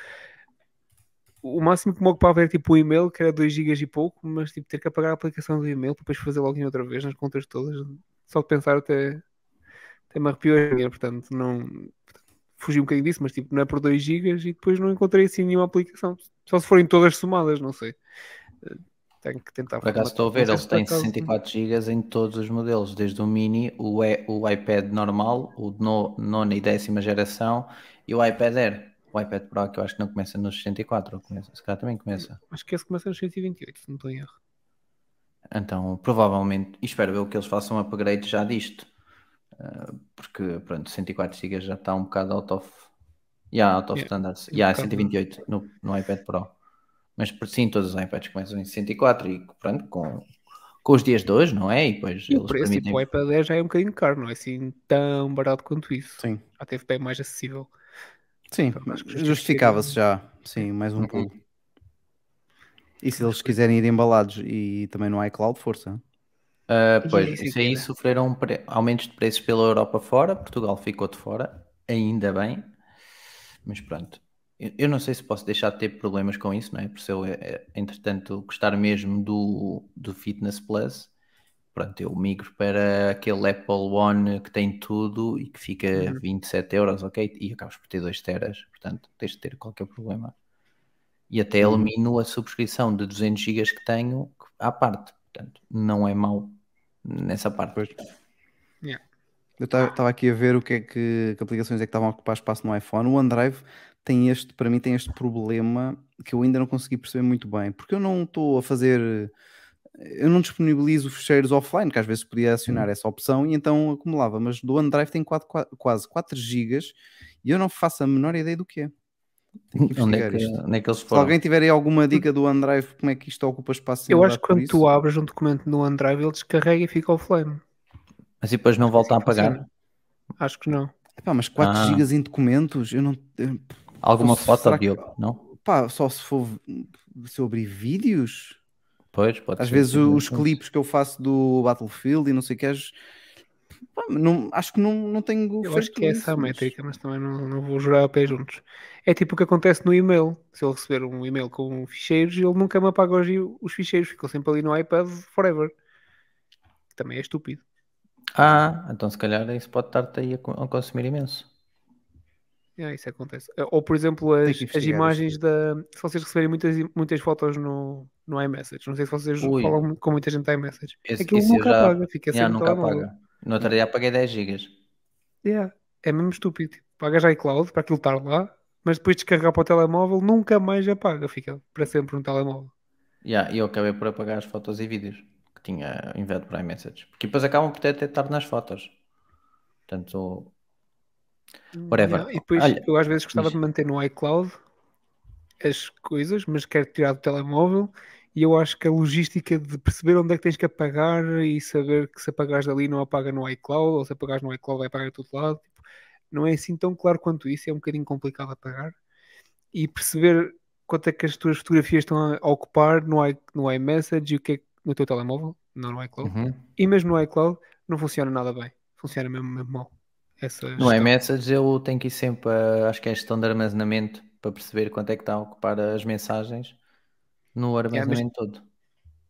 o máximo que me ocupava era tipo o e-mail, que era 2 GB e pouco, mas tipo, ter que apagar a aplicação do e-mail depois fazer login outra vez nas contas todas. Só de pensar até, até me arrepiou a portanto, não. Fugi um bocadinho disso, mas tipo, não é por 2 GB e depois não encontrei assim nenhuma aplicação. Só se forem todas somadas, não sei. Tenho que tentar. Por acaso estou a ver, eles têm acaso- 64 GB em todos os modelos, desde o Mini, o, e, o iPad normal, o no, nona e décima geração e o iPad Air. O iPad Pro, que eu acho que não começa nos 64, ou começa, se calhar também começa. Acho que esse começa nos 128, se não estou em erro. Então, provavelmente, e espero eu que eles façam um upgrade já disto, Ah, porque, pronto, 104 GB já está um bocado out of, yeah, out of Yeah, standards. um Yeah, bocado. 128 no, no iPad Pro. Mas, por sim, todos os iPads começam em 64 e, pronto, com, com os dias de hoje, não é? E depois E o preço, permitem... tipo, o iPad Air já é um bocadinho caro, não é assim tão barato quanto isso. Sim, Já teve bem mais acessível. sim, Então, justificava-se já. Sim, mais um Uhum. pulo. E se eles quiserem ir embalados e também no iCloud, força. E pois, isso aí era. sofreram pre- aumentos de preços pela Europa fora, Portugal ficou de fora, ainda bem, mas pronto. Eu, não sei se posso deixar de ter problemas com isso, não é? Por se eu, eh, entretanto, gostar mesmo do, do Fitness Plus, pronto, eu migro para aquele Apple One que tem tudo e que fica Uhum. 27 euros, ok? E acabas por ter 2 teras, portanto, tens de ter qualquer problema. E até Uhum. elimino a subscrição de 200 GB que tenho à parte, portanto, não é mau nessa parte. Pois. Yeah. Eu estava aqui a ver o que é que, que aplicações é que estavam a ocupar espaço no iPhone. O OneDrive tem este, para mim, tem este problema que eu ainda não consegui perceber muito bem, porque eu não estou a fazer, eu não disponibilizo ficheiros offline, que às vezes podia acionar Uhum. essa opção e então acumulava, mas do OneDrive tem quatro- qua- quase 4 GB e eu não faço a menor ideia do que é. Que <laughs> Onde é que, onde é que eles Se alguém tiver aí alguma dica do OneDrive, como é que isto ocupa espaço Eu acho que quando isso? tu abres um documento no OneDrive, ele descarrega e fica offline. Mas e depois não voltam a Assim funciona. pagar? Acho que não. Epá, mas 4 Ah. GB em documentos, eu não. eu- Alguma Será foto, que- Diogo? Não? Pá, só se for se eu abrir vídeos. Pois, pode Às ser vezes que- os clipes que eu faço do Battlefield e não sei o que, pá, não, acho que não, não tenho. Eu acho que é isso, essa a mas- métrica, mas também não, não vou jurar a pé juntos. É tipo o que acontece no e-mail. Se ele receber um e-mail com ficheiros, ele nunca me apaga os, os ficheiros, ficam sempre ali no iPad forever. Também é estúpido. Ah, então se calhar isso pode estar-te aí a consumir imenso. É, isso acontece. Ou, por exemplo, as, as imagens da. Se vocês receberem muitas, muitas fotos no, no iMessage, não sei se vocês Ui. falam com muita gente no iMessage. Esse- Aquilo isso eu nunca já- apaga, fica Já sempre no nunca apaga. No outro dia apaguei 10 gigas. Yeah. É mesmo estúpido. Pagas iCloud para aquilo estar lá, mas depois de descarregar para o telemóvel nunca mais apaga. Fica para sempre no telemóvel. Yeah, e eu acabei por apagar as fotos e vídeos que tinha enviado para iMessage. Porque depois acabam por ter até estar nas fotos. Portanto, Whatever. Yeah, E depois Olha, eu às vezes gostava diz. de manter no iCloud as coisas, mas quero tirar do telemóvel e eu acho que a logística de perceber onde é que tens que apagar e saber que se apagares dali não apaga no iCloud ou se apagares no iCloud vai apagar de todo lado, tipo, não é assim tão claro quanto isso, é um bocadinho complicado apagar e perceber quanto é que as tuas fotografias estão a ocupar no, i, no iMessage e o que é no teu telemóvel, não no iCloud. uhum. E mesmo no iCloud não funciona nada bem, funciona mesmo, mesmo mal. Essa no gestão. iMessage eu tenho que ir sempre a, acho que é a gestão de armazenamento para perceber quanto é que está a ocupar as mensagens no armazenamento todo.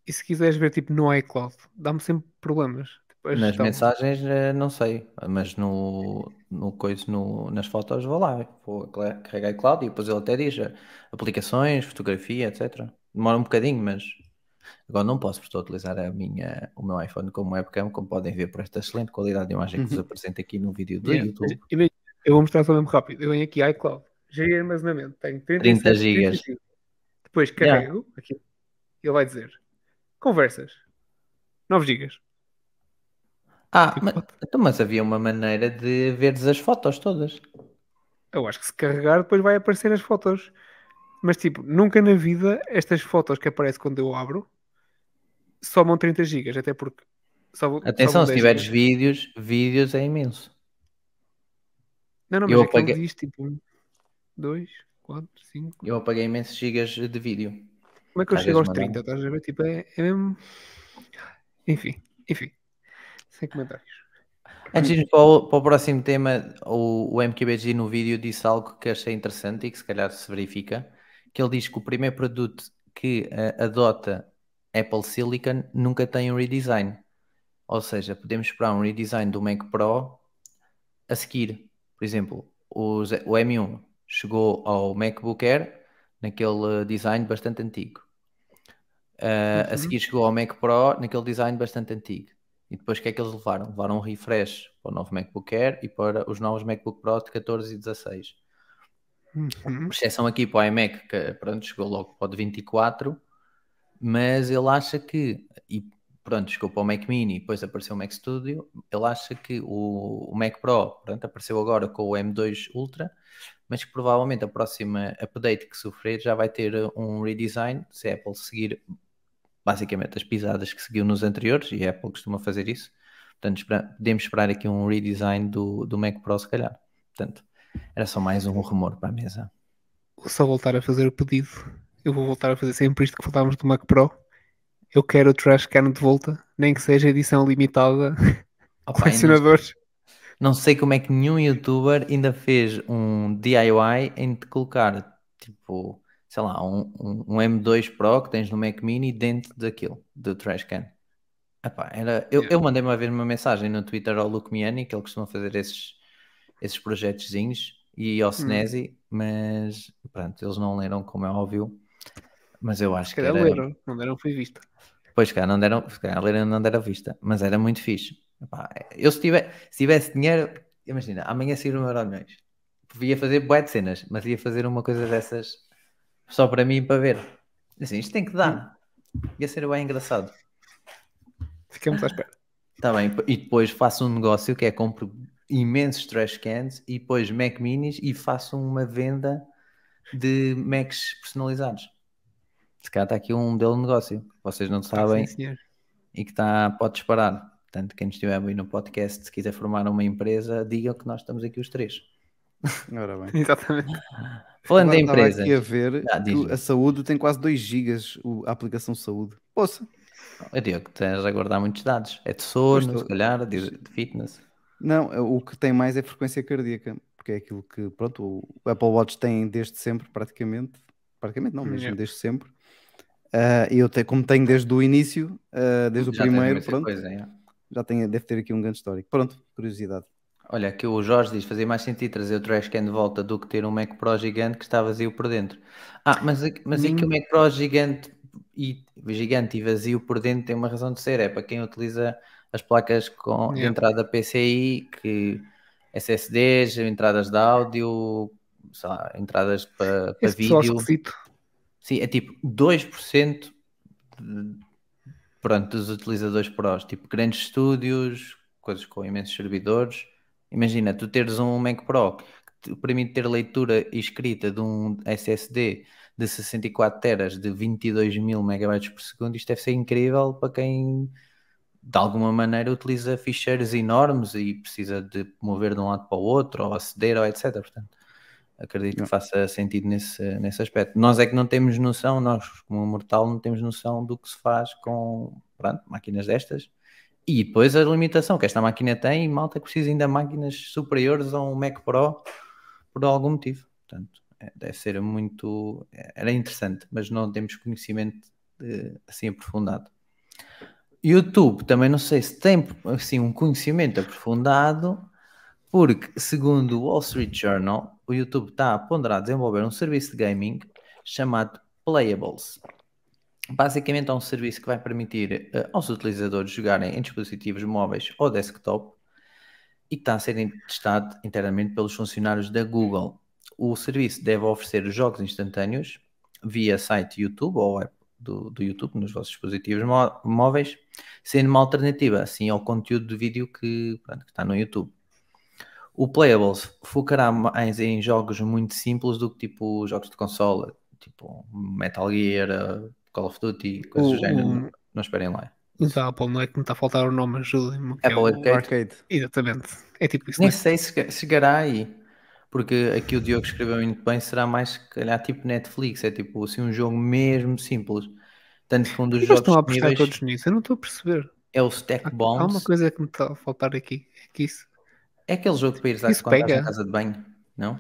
E se quiseres ver tipo no iCloud, dá-me sempre problemas. Tipo, Nas gestão. mensagens eh, não sei, mas no, no coisa, no, nas fotos vou lá, vou carregar iCloud e depois ele até diz eh, aplicações, fotografia, etc. Demora um bocadinho, mas agora não posso, porque estou a utilizar a minha, o meu iPhone como webcam, como podem ver por esta excelente qualidade de imagem que vos apresento aqui no vídeo do Yeah, YouTube. Eu vou mostrar só mesmo rápido. Eu venho aqui iCloud, gerir armazenamento, tenho 37, 30 gigas. 30 gigas. Depois carrego aqui, ele vai dizer conversas, 9 gigas. Ah, Tipo, mas, então, mas havia uma maneira de veres as fotos todas. Eu acho que se carregar, depois vai aparecer as fotos. Mas tipo, nunca na vida estas fotos que aparecem quando eu abro somam 30 gigas, até porque só, Atenção, se 10 tiveres gigas. vídeos, vídeos é imenso. Não, não, eu mas é que ele apaguei- diz tipo 2, 4, 5. Eu apaguei imensos gigas de vídeo. Como é que eu Às chego aos vezes 30? Estás a ver? Tipo, é, é mesmo. Enfim, enfim. Sem comentários. Antes de irmos para o, para o próximo tema, o, o MQBG no vídeo disse algo que achei interessante e que se calhar se verifica, que ele diz que o primeiro produto que eh, adota Apple Silicon nunca tem um redesign. Ou seja, podemos esperar um redesign do Mac Pro a seguir. Por exemplo, o, Z- o M1 chegou ao MacBook Air naquele design bastante antigo. Uh, A Uhum. seguir chegou ao Mac Pro naquele design bastante antigo. E depois o que é que eles levaram? Levaram um refresh para o novo MacBook Air e para os novos MacBook Pro de 14 e 16. Uhum. Exceção aqui para o iMac, que pronto, chegou logo para o de 24, mas ele acha que, e pronto, chegou para o Mac Mini e depois apareceu o Mac Studio, ele acha que o, o Mac Pro, pronto, apareceu agora com o M2 Ultra, mas que provavelmente a próxima update que sofrer já vai ter um redesign, se a Apple seguir basicamente as pisadas que seguiu nos anteriores, e a Apple costuma fazer isso, portanto podemos esperar aqui um redesign do, do Mac Pro se calhar. Portanto, era só mais um rumor para a mesa. Vou só voltar a fazer o pedido. Eu vou voltar a fazer sempre isto que falávamos do Mac Pro. Eu quero o Trash Can de volta, nem que seja edição limitada, <laughs> ainda colecionadores. não sei como é que nenhum youtuber ainda fez um DIY em te colocar tipo, sei lá, um, um, um M2 Pro que tens no Mac Mini dentro daquilo, do trash can. Epá, era, eu, eu mandei uma vez uma mensagem no Twitter ao Luke Miani, que ele costuma fazer esses, esses projetozinhos, e Hum. ao Senesi, mas pronto, eles não leram, como é óbvio. Mas eu acho Se que calhar era. leram, não deram foi vista. Pois, cara, não deram, leram não deram vista, mas era muito fixe. Epá, eu se, tiver, se tivesse dinheiro, imagina, amanhã sair o meu Euromilhões, ia fazer bué de cenas, mas ia fazer uma coisa dessas só para mim para ver. Assim, isto tem que dar. Ia ser bem engraçado. Ficamos à espera. Está bem, e depois faço um negócio que é compro imensos trash cans e depois Mac Minis e faço uma venda de Macs personalizados. Se calhar está aqui um modelo de negócio, que vocês não sabem Sim, senhor. e que está, pode disparar. Portanto, quem estiver aí no podcast, se quiser formar uma empresa, digam que nós estamos aqui os três. Ora bem. <laughs> Exatamente. Falando da empresa, aqui a ver Ah, a saúde tem quase 2 gigas a aplicação saúde. Poça. eu digo que tens a guardar muitos dados. É de sono, Pois se calhar, de fitness. Não, é, o que tem mais é frequência cardíaca, porque é aquilo que, pronto, o Apple Watch tem desde sempre, praticamente. Praticamente não, mesmo Yeah. desde sempre. Ah, E eu, te- como tenho desde o início, ah, desde o Já a primeiro, pronto, coisa, é. Já tem, deve ter aqui um grande histórico. Pronto, curiosidade. Olha, que o Jorge diz fazia mais sentido trazer o Trashcan de volta do que ter um Mac Pro gigante que está vazio por dentro. Ah, mas, mas é que o Mac Pro gigante e, gigante e vazio por dentro tem uma razão de ser. É para quem utiliza as placas com, de Yeah. entrada PCI, que SSDs, entradas de áudio, lá, entradas para, para pessoal vídeo. esquisito. Sim, é tipo 2% de, pronto, dos utilizadores pros, tipo grandes estúdios, coisas com imensos servidores. Imagina, tu teres um Mac Pro que te permite ter leitura e escrita de um SSD de 64 teras de 22 mil megabytes por segundo, isto deve ser incrível para quem de alguma maneira utiliza ficheiros enormes e precisa de mover de um lado para o outro, ou aceder, ou etc. Portanto, acredito que faça sentido nesse, nesse aspecto. Nós é que não temos noção, nós como mortal não temos noção do que se faz com pronto, máquinas destas. E depois a limitação que esta máquina tem, e malta que precisa ainda de máquinas superiores a um Mac Pro por algum motivo. Portanto, é, deve ser muito. Era interessante, mas não temos conhecimento eh, assim aprofundado. YouTube também não sei se tem assim um conhecimento aprofundado, porque segundo o Wall Street Journal, o YouTube está a ponderar desenvolver um serviço de gaming chamado Playables. Basicamente é um serviço que vai permitir eh, aos utilizadores jogarem em dispositivos móveis ou desktop e que está a ser testado internamente pelos funcionários da Google. O serviço deve oferecer jogos instantâneos via site YouTube ou app do, do YouTube nos vossos dispositivos mó- móveis, sendo uma alternativa assim ao conteúdo de vídeo que, pronto, que está no YouTube. O Playables focará mais em jogos muito simples do que tipo jogos de consola, tipo Metal Gear, Call of Duty, coisas do O- género. o- Não, não esperem lá. Da Apple não é que me está a faltar o nome, ajudem-me. é Apple o- Arcade. Exatamente. É tipo isso. Nem não é? sei se che- chegará aí. Porque aqui o Diogo escreveu muito bem, será mais se calhar tipo Netflix, é tipo assim um jogo mesmo simples. Tanto que um dos Eles jogos estão a apostar todos nisso. Eu não estou a perceber. é o Stack Há, há Bombs. uma coisa que me está a faltar aqui. É que isso. É aquele jogo para ires à casa de banho, não?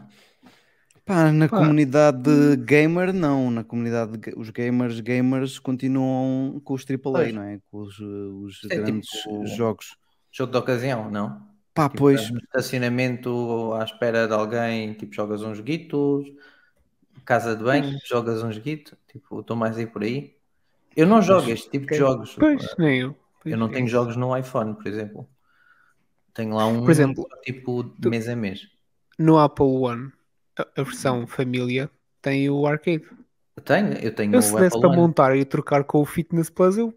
Pá, na Pá. comunidade gamer, não. Na comunidade, os gamers, gamers continuam com os AAA, Pois. não é? Com os, uh, os É grandes tipo- jogos. Jogo de ocasião, não? Pá, Tipo, pois, no estacionamento à espera de alguém, tipo, jogas uns guitos, casa de banho, jogas uns guitos, tipo, estou mais aí por aí. Eu não jogo este tipo de jogos. Pois, nem eu. Pois, Eu não é tenho jogos no iPhone, por exemplo. Tenho lá um Por exemplo, tipo de mês a mês. No Apple One, a, versão família tem o arcade. Eu tenho, eu tenho Eu se desse para montar e trocar com o Fitness Plus, eu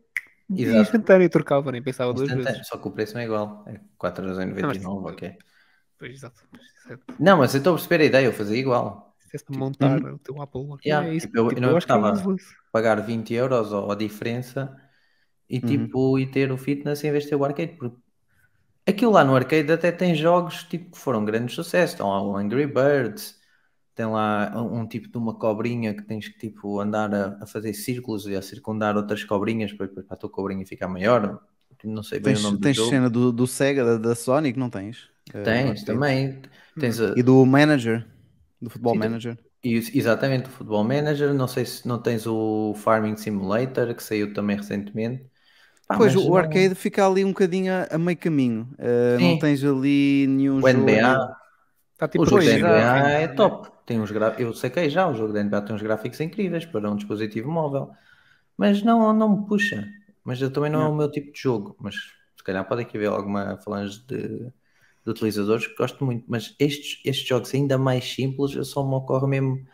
Exato. instantâneo trocava, nem pensava duas vezes. Só que o preço não é igual. É 4,99€, Não, ok. Pois, exato. Não, mas eu estou a perceber a ideia, eu fazia igual. desse para montar o teu Apple. Uhum. Yeah, é isso. tipo, eu- tipo, eu não que é gostava. useless. Pagar 20 euros ou a diferença e Uhum. tipo, e ter o fitness em vez de ter o arcade. Porque aquilo lá no arcade até tem jogos tipo, que foram grandes sucessos. Estão lá o Angry Birds, tem lá um, um tipo de uma cobrinha que tens que tipo andar a, a fazer círculos e a circundar outras cobrinhas para, para a tua cobrinha ficar maior. Não sei bem tens, o nome do tens jogo. cena do, do Sega, da, da Sonic, não tens? Uh, Tens arcade. também. Tens a- E do Manager, do Futebol Sim, Manager. E, exatamente, o Football Manager, não sei se não tens o Farming Simulator, que saiu também recentemente. Pois, Ah, mas o não- arcade fica ali um bocadinho a, meio caminho. Uh, não tens ali nenhum O jogo. NBA, Está tipo o jogo Pois, NBA é top. Tem uns gra... Eu saquei já, o jogo da NBA tem uns gráficos incríveis para um dispositivo móvel, mas não, não me puxa. Mas eu também não é o meu tipo de jogo. Mas se calhar pode aqui haver alguma falange de, de utilizadores que gosto muito. Mas estes, estes jogos ainda mais simples, eu só me ocorre mesmo.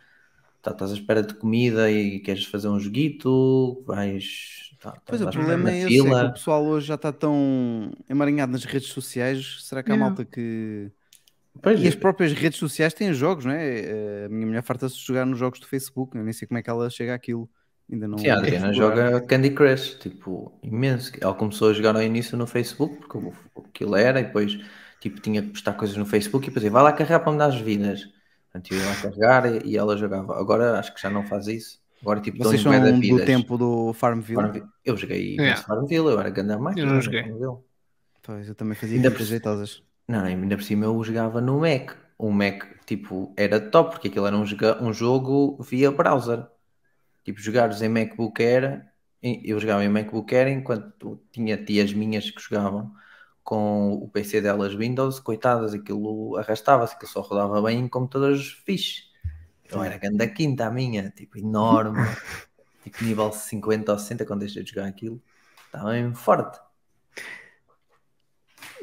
Tá, estás à espera de comida e queres fazer um joguito, vais. Tá, Pois estás o problema é esse, é que o pessoal hoje já está tão emaranhado nas redes sociais. Será que há Yeah. malta que. Pois E é. as próprias redes sociais têm jogos, não é? Eh, A minha mulher farta-se de jogar nos jogos do Facebook. Eu nem sei como é que ela chega àquilo. Ainda não. Sim, a Adriana explorar. <laughs> joga Candy Crush, tipo, imenso. Ela começou a jogar ao início no Facebook, porque o- aquilo era, e depois, tipo, tinha que postar coisas no Facebook e depois dizia, vai lá carregar para me dar as vidas. Portanto, eu ia lá carregar e, e ela jogava. Agora acho que já não faz isso. Agora, tipo, Vocês são de do tempo do Farmville? Farmville. Eu joguei Yeah. Farmville, eu era grande máquina. Eu não no joguei. Farmville. Pois, eu também fazia Ainda muitas por- jeitosas. Não, ainda por cima eu jogava no Mac. O Mac, tipo, era top, porque aquilo era um, joga- um jogo via browser. Tipo, jogares em MacBook Air, em- eu jogava em MacBook Air enquanto tinha tias minhas que jogavam com o PC delas Windows, coitadas, aquilo arrastava-se, aquilo só rodava bem em computadores fixe. Eu era grande a quinta a minha, tipo, enorme, <laughs> tipo nível 50 ou 60 quando deixei de jogar aquilo. Estava bem forte.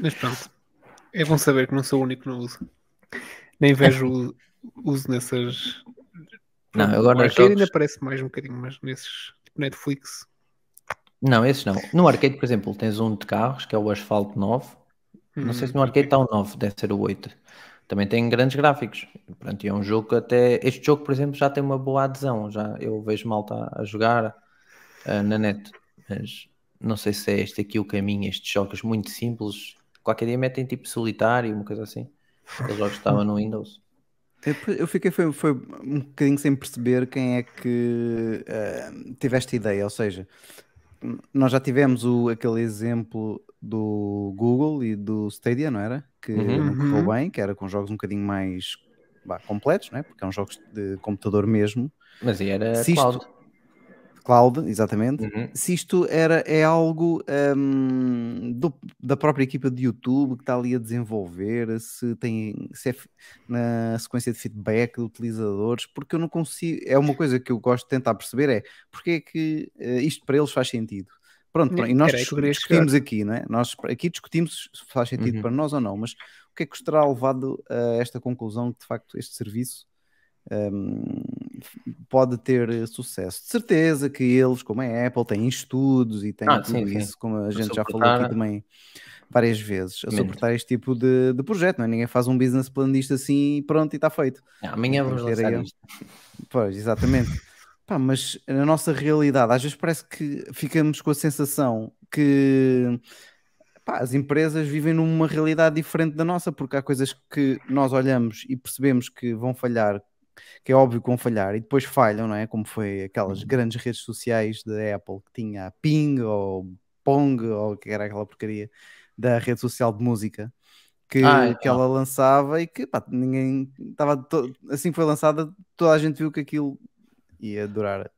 Mas pronto. É bom saber que não sou o único que não uso. Nem vejo o <laughs> uso nessas. Não, agora o arcade jogos- ainda parece mais um bocadinho, mas nesses tipo Netflix. Não, esses não. No arcade, por exemplo, tens um de carros, que é o Asfalto 9. Não sei se no Hum, arcade está o 9, deve ser o 8. Também tem grandes gráficos. Pronto, e é um jogo que até. Este jogo, por exemplo, já tem uma boa adesão. Já eu vejo malta a jogar ah, na net. Mas não sei se é este aqui o caminho. Estes jogos muito simples. Qualquer dia metem tipo solitário, uma coisa assim. Aqueles jogos que estavam no Windows. Eu, fiquei foi, foi um bocadinho sem perceber quem é que eh, teve esta ideia. Ou seja, nós já tivemos o, aquele exemplo do Google e do Stadia, não era? Que Uhum. não correu Uhum. bem, que era com jogos um bocadinho mais vá, completos, não é? Porque eram jogos de computador mesmo. Mas era Se isto- cloud. Cloud, exatamente. Uhum. Se isto era, é algo hum, do- da própria equipa de YouTube que está ali a desenvolver, se tem se é na sequência de feedback de utilizadores, porque eu não consigo. É uma coisa que eu gosto de tentar perceber: é porque é que eh, isto para eles faz sentido. Pronto, Era e nós aí que eu queria discutimos aqui, não é? Nós aqui discutimos se faz sentido Uhum. para nós ou não, mas o que é que os terá levado a esta conclusão que de facto este serviço hum, pode ter eh, sucesso. De certeza que eles, como a Apple, têm estudos e têm Ah, tudo sim, sim. isso, como a gente já falou aqui também várias vezes, a suportar este tipo de, de projeto, não é? Ninguém faz um business plan disto assim e pronto, e está feito. Amanhã Tem vamos que ter lançar aí- isto. <laughs> Pois, exatamente. Pá, mas na nossa realidade, às vezes parece que ficamos com a sensação que pá, as empresas vivem numa realidade diferente da nossa, porque há coisas que nós olhamos e percebemos que vão falhar, que é óbvio que vão falhar, e depois falham, não é? Como foi aquelas Uhum. grandes redes sociais da Apple que tinha a Ping ou Pong ou que era aquela porcaria da rede social de música. Que, Ah, que ela lançava e que pá, ninguém estava to- assim que foi lançada, toda a gente viu que aquilo ia durar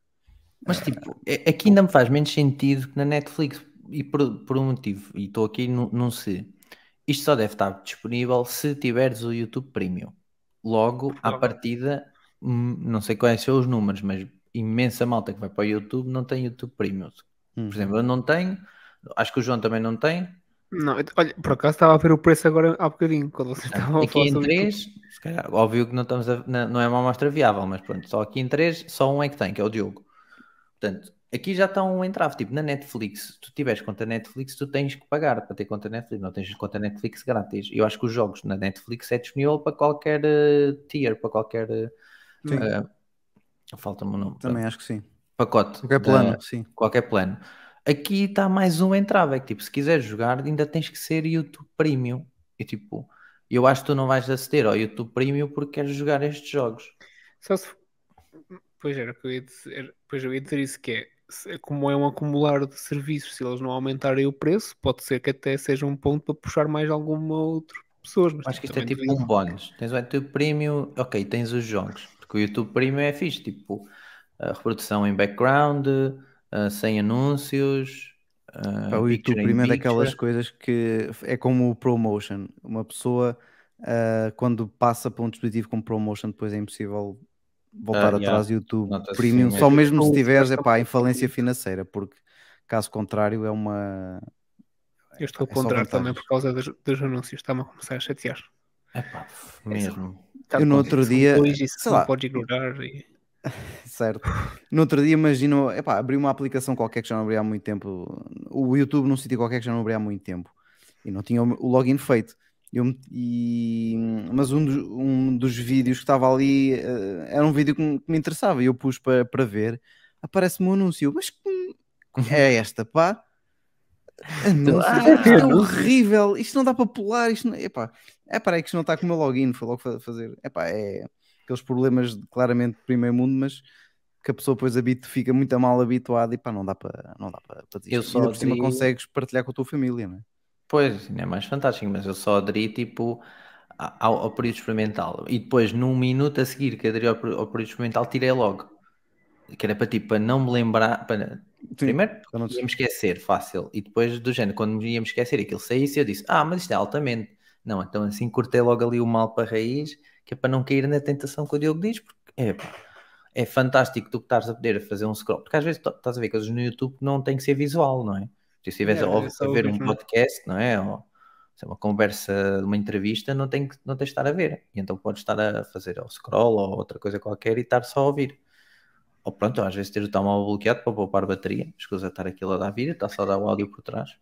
Mas tipo, é- aqui ainda me faz menos sentido que na Netflix e por, por um motivo, e estou aqui num se. Isto só deve estar disponível se tiveres o YouTube Premium. Logo, à partida, hum, não sei quais são os números, mas imensa malta que vai para o YouTube não tem YouTube Premium. Uhum. Por exemplo, eu não tenho, acho que o João também não tem. Não, olha, por acaso estava a ver o preço agora há bocadinho, quando vocês estavam a Aqui em sobre três, se calhar, óbvio que não, estamos a- não é uma amostra viável, mas pronto, só aqui em três, só um é que tem, que é o Diogo. Portanto, aqui já está um entrave, tipo, na Netflix, se tu tiveres conta Netflix, tu tens que pagar para ter conta Netflix, não tens conta Netflix grátis. Eu acho que os jogos na Netflix é disponível para qualquer eh, tier, para qualquer. eh, Falta-me o nome. Também acho que sim. Pacote. Qualquer da- plano, sim. qualquer plano. Aqui está mais um entrave, é que tipo, se quiseres jogar, ainda tens que ser YouTube Premium. E tipo, eu acho que tu não vais aceder ao YouTube Premium porque queres jogar estes jogos. Só se... Pois era o que eu ia dizer. Pois eu ia dizer isso que é, como é um acumular de serviços, se eles não aumentarem o preço, pode ser que até seja um ponto para puxar mais alguma outra pessoas. Mas Acho que isto é tipo um bónus. Tens o YouTube Premium, ok, tens os jogos. Porque o YouTube Premium é fixe, tipo, a reprodução em background, ah, sem anúncios. Pá, o YouTube primeiro é daquelas coisas que é como o promotion. Uma pessoa ah, quando passa para um dispositivo com promotion, depois é impossível voltar Ah, yeah. atrás do YouTube Premium, sim só mesmo. se tiveres epá, gasta em falência financeira, porque caso contrário é uma. Eu estou a É só ponderar também por causa dos, dos anúncios, está-me a começar a chatear. Epá, mesmo. Tá Eu no outro dia, e sei lá. podes ignorar. E... <laughs> Certo. No outro dia, imagino, epá, abri uma aplicação qualquer que já não abri há muito tempo, o YouTube num sítio qualquer que já não abri há muito tempo e não tinha o login feito. Eu, e, mas um dos, um dos vídeos que estava ali eh, era um vídeo que, me- que me interessava e eu pus para para ver. Aparece-me um anúncio, mas <laughs> é esta, pá? Anúncio, Ah, isto é anúncios. horrível, isto não dá para pular, isto não, epá, é para aí que isto não está com o meu login, foi logo fa- fazer, epá, é aqueles problemas claramente de primeiro mundo, mas que a pessoa depois habitu, fica muito mal habituada e pá, não dá para não dá para, para desistir. Eu E só ainda por cima consegues partilhar com a tua família, não é? Pois, ainda é mais fantástico, mas eu só aderi tipo ao, ao período experimental e depois num minuto a seguir que aderi ao, ao período experimental tirei logo. Que era para tipo, para não me lembrar, para, Primeiro, eu não sei. ia-me esquecer, fácil. E depois, do género, quando me ia-me esquecer aquilo saísse, eu disse, ah, mas isto é altamente. Não, então assim cortei logo ali o mal para a raiz, que é para não cair na tentação que o Diogo diz, porque é, é fantástico tu que estás a poder fazer um scroll, porque às vezes estás a ver coisas no YouTube que não tem que ser visual, não é? Se estiveres É, a, ouvir- só a ver um é? podcast, não é? Ou se é uma conversa, uma entrevista, não, tem que, não tens de estar a ver. E então podes estar a fazer ou scroll ou outra coisa qualquer e estar só a ouvir. Ou pronto, às vezes ter o telemóvel bloqueado para poupar bateria, escusa estar aquilo a dar vida, está só a dar o áudio por trás.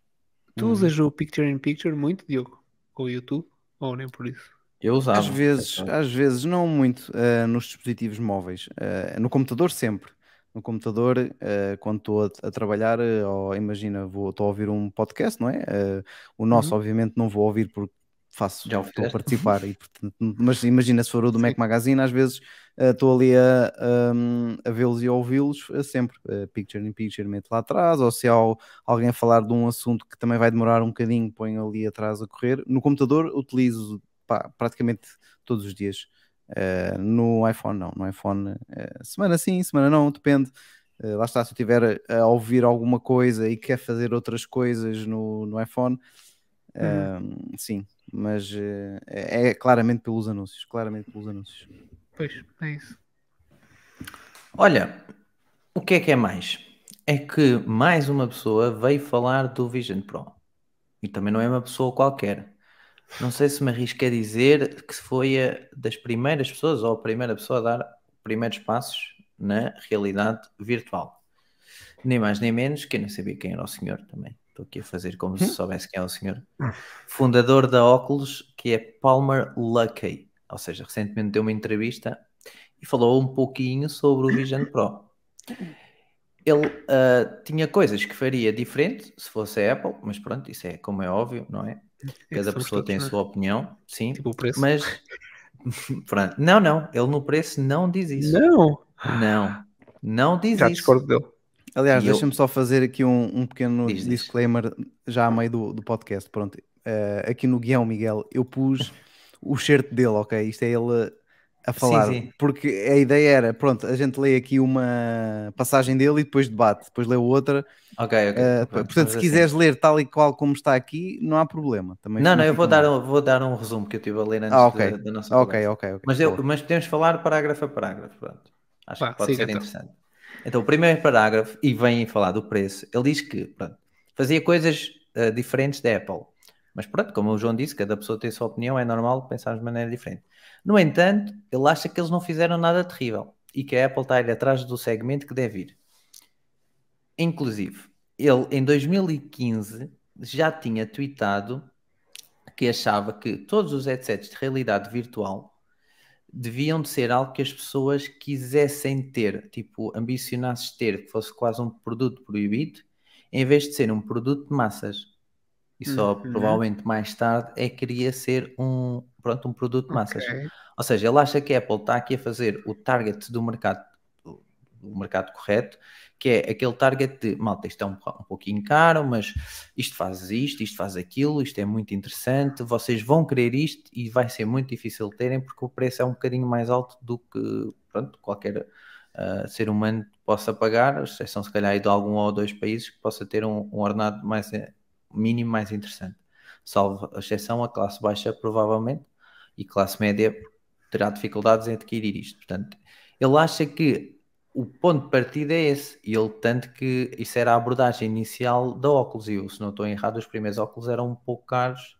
Tu usas o Picture in Picture muito, Diogo? Com o YouTube? Ou nem por isso? Eu usava. Às vezes, às vezes, não muito eh, nos dispositivos móveis. Eh, no computador, sempre. No computador, eh, quando estou a, a trabalhar, eh, ou imagina, vou, estou a ouvir um podcast, não é? Eh, o nosso, obviamente, não vou ouvir porque faço, Já estou a participar. E, portanto, mas imagina se for o do Mac Magazine, às vezes estou ali a, a, a vê-los e a ouvi-los sempre. picture in picture, meto lá atrás, ou se há al- alguém a falar de um assunto que também vai demorar um bocadinho, ponho ali atrás a correr. No computador, utilizo pá, praticamente todos os dias. Eh, no iPhone não, no iPhone eh, semana sim, semana não, depende. Eh, lá está, se eu estiver a, ouvir alguma coisa e quer fazer outras coisas no, no iPhone, eh, sim, mas é, é claramente pelos anúncios, claramente pelos anúncios. Pois, é isso. Olha, o que é que é mais? É que mais uma pessoa veio falar do Vision Pro. E também não é uma pessoa qualquer. Não sei se me arrisco a dizer que foi a das primeiras pessoas ou a primeira pessoa a dar primeiros passos na realidade virtual. Nem mais nem menos, que eu nem sabia quem era o senhor também. Estou aqui a fazer como se soubesse quem é o senhor. Fundador da Oculus, que é Palmer Luckey. Ou seja, recentemente deu uma entrevista e falou um pouquinho sobre o Vision Pro. Ele ah, tinha coisas que faria diferente se fosse a Apple, mas pronto, isso é como é óbvio, não é? Cada somos pessoa tem a sua opinião, sim, Tipo o preço. mas <laughs> pronto. não, não, ele no preço não diz isso. Não! Não, não diz Já isso. discordo dele. Aliás, E eu- deixa-me só fazer aqui um, um pequeno Diz, diz. disclaimer já a meio do, do podcast. Pronto, eh, aqui no guião, Miguel, eu pus o shirt dele, ok? Isto é ele a falar, sim. porque a ideia era, pronto, a gente lê aqui uma passagem dele e depois debate, depois lê outra. Ok, ok. Eh, pronto, portanto, se assim- quiseres ler tal e qual como está aqui, não há problema. Também Não, não, eu vou dar, um, vou dar um resumo que eu estive a ler antes Ah, ok. da, da nossa Ok, conversa. ok, ok. Mas, eu, mas podemos falar parágrafo a parágrafo, pronto. Acho Vá, que pode siga ser então. interessante. Então, o primeiro parágrafo, e vem falar do preço, ele diz que pronto, fazia coisas ah, diferentes da Apple. Mas pronto, como o João disse, cada pessoa tem a sua opinião, é normal pensar de maneira diferente. No entanto, ele acha que eles não fizeram nada terrível e que a Apple está a ir atrás do segmento que deve ir. Inclusive, ele em 2015 já tinha tweetado que achava que todos os headsets de realidade virtual deviam de ser algo que as pessoas quisessem ter, tipo, ambicionasses ter, que fosse quase um produto proibido, em vez de ser um produto de massas. E só Uhum. provavelmente mais tarde é que iria ser um, pronto, um produto de massas. Ok. Ou seja, ele acha que a Apple está aqui a fazer o target do mercado, o mercado correto, que é aquele target de malta, isto é um, um pouquinho caro, mas isto faz isto, isto faz aquilo, isto é muito interessante, vocês vão querer isto e vai ser muito difícil terem porque o preço é um bocadinho mais alto do que pronto, qualquer ah, ser humano possa pagar, exceção se calhar de algum ou dois países que possa ter um, um ordenado mais mínimo mais interessante. Salvo a exceção a classe baixa, provavelmente, e classe média terá dificuldades em adquirir isto. Portanto, ele acha que o ponto de partida é esse, e ele tanto que isso era a abordagem inicial da óculos, e eu, se não estou errado, os primeiros óculos eram um pouco caros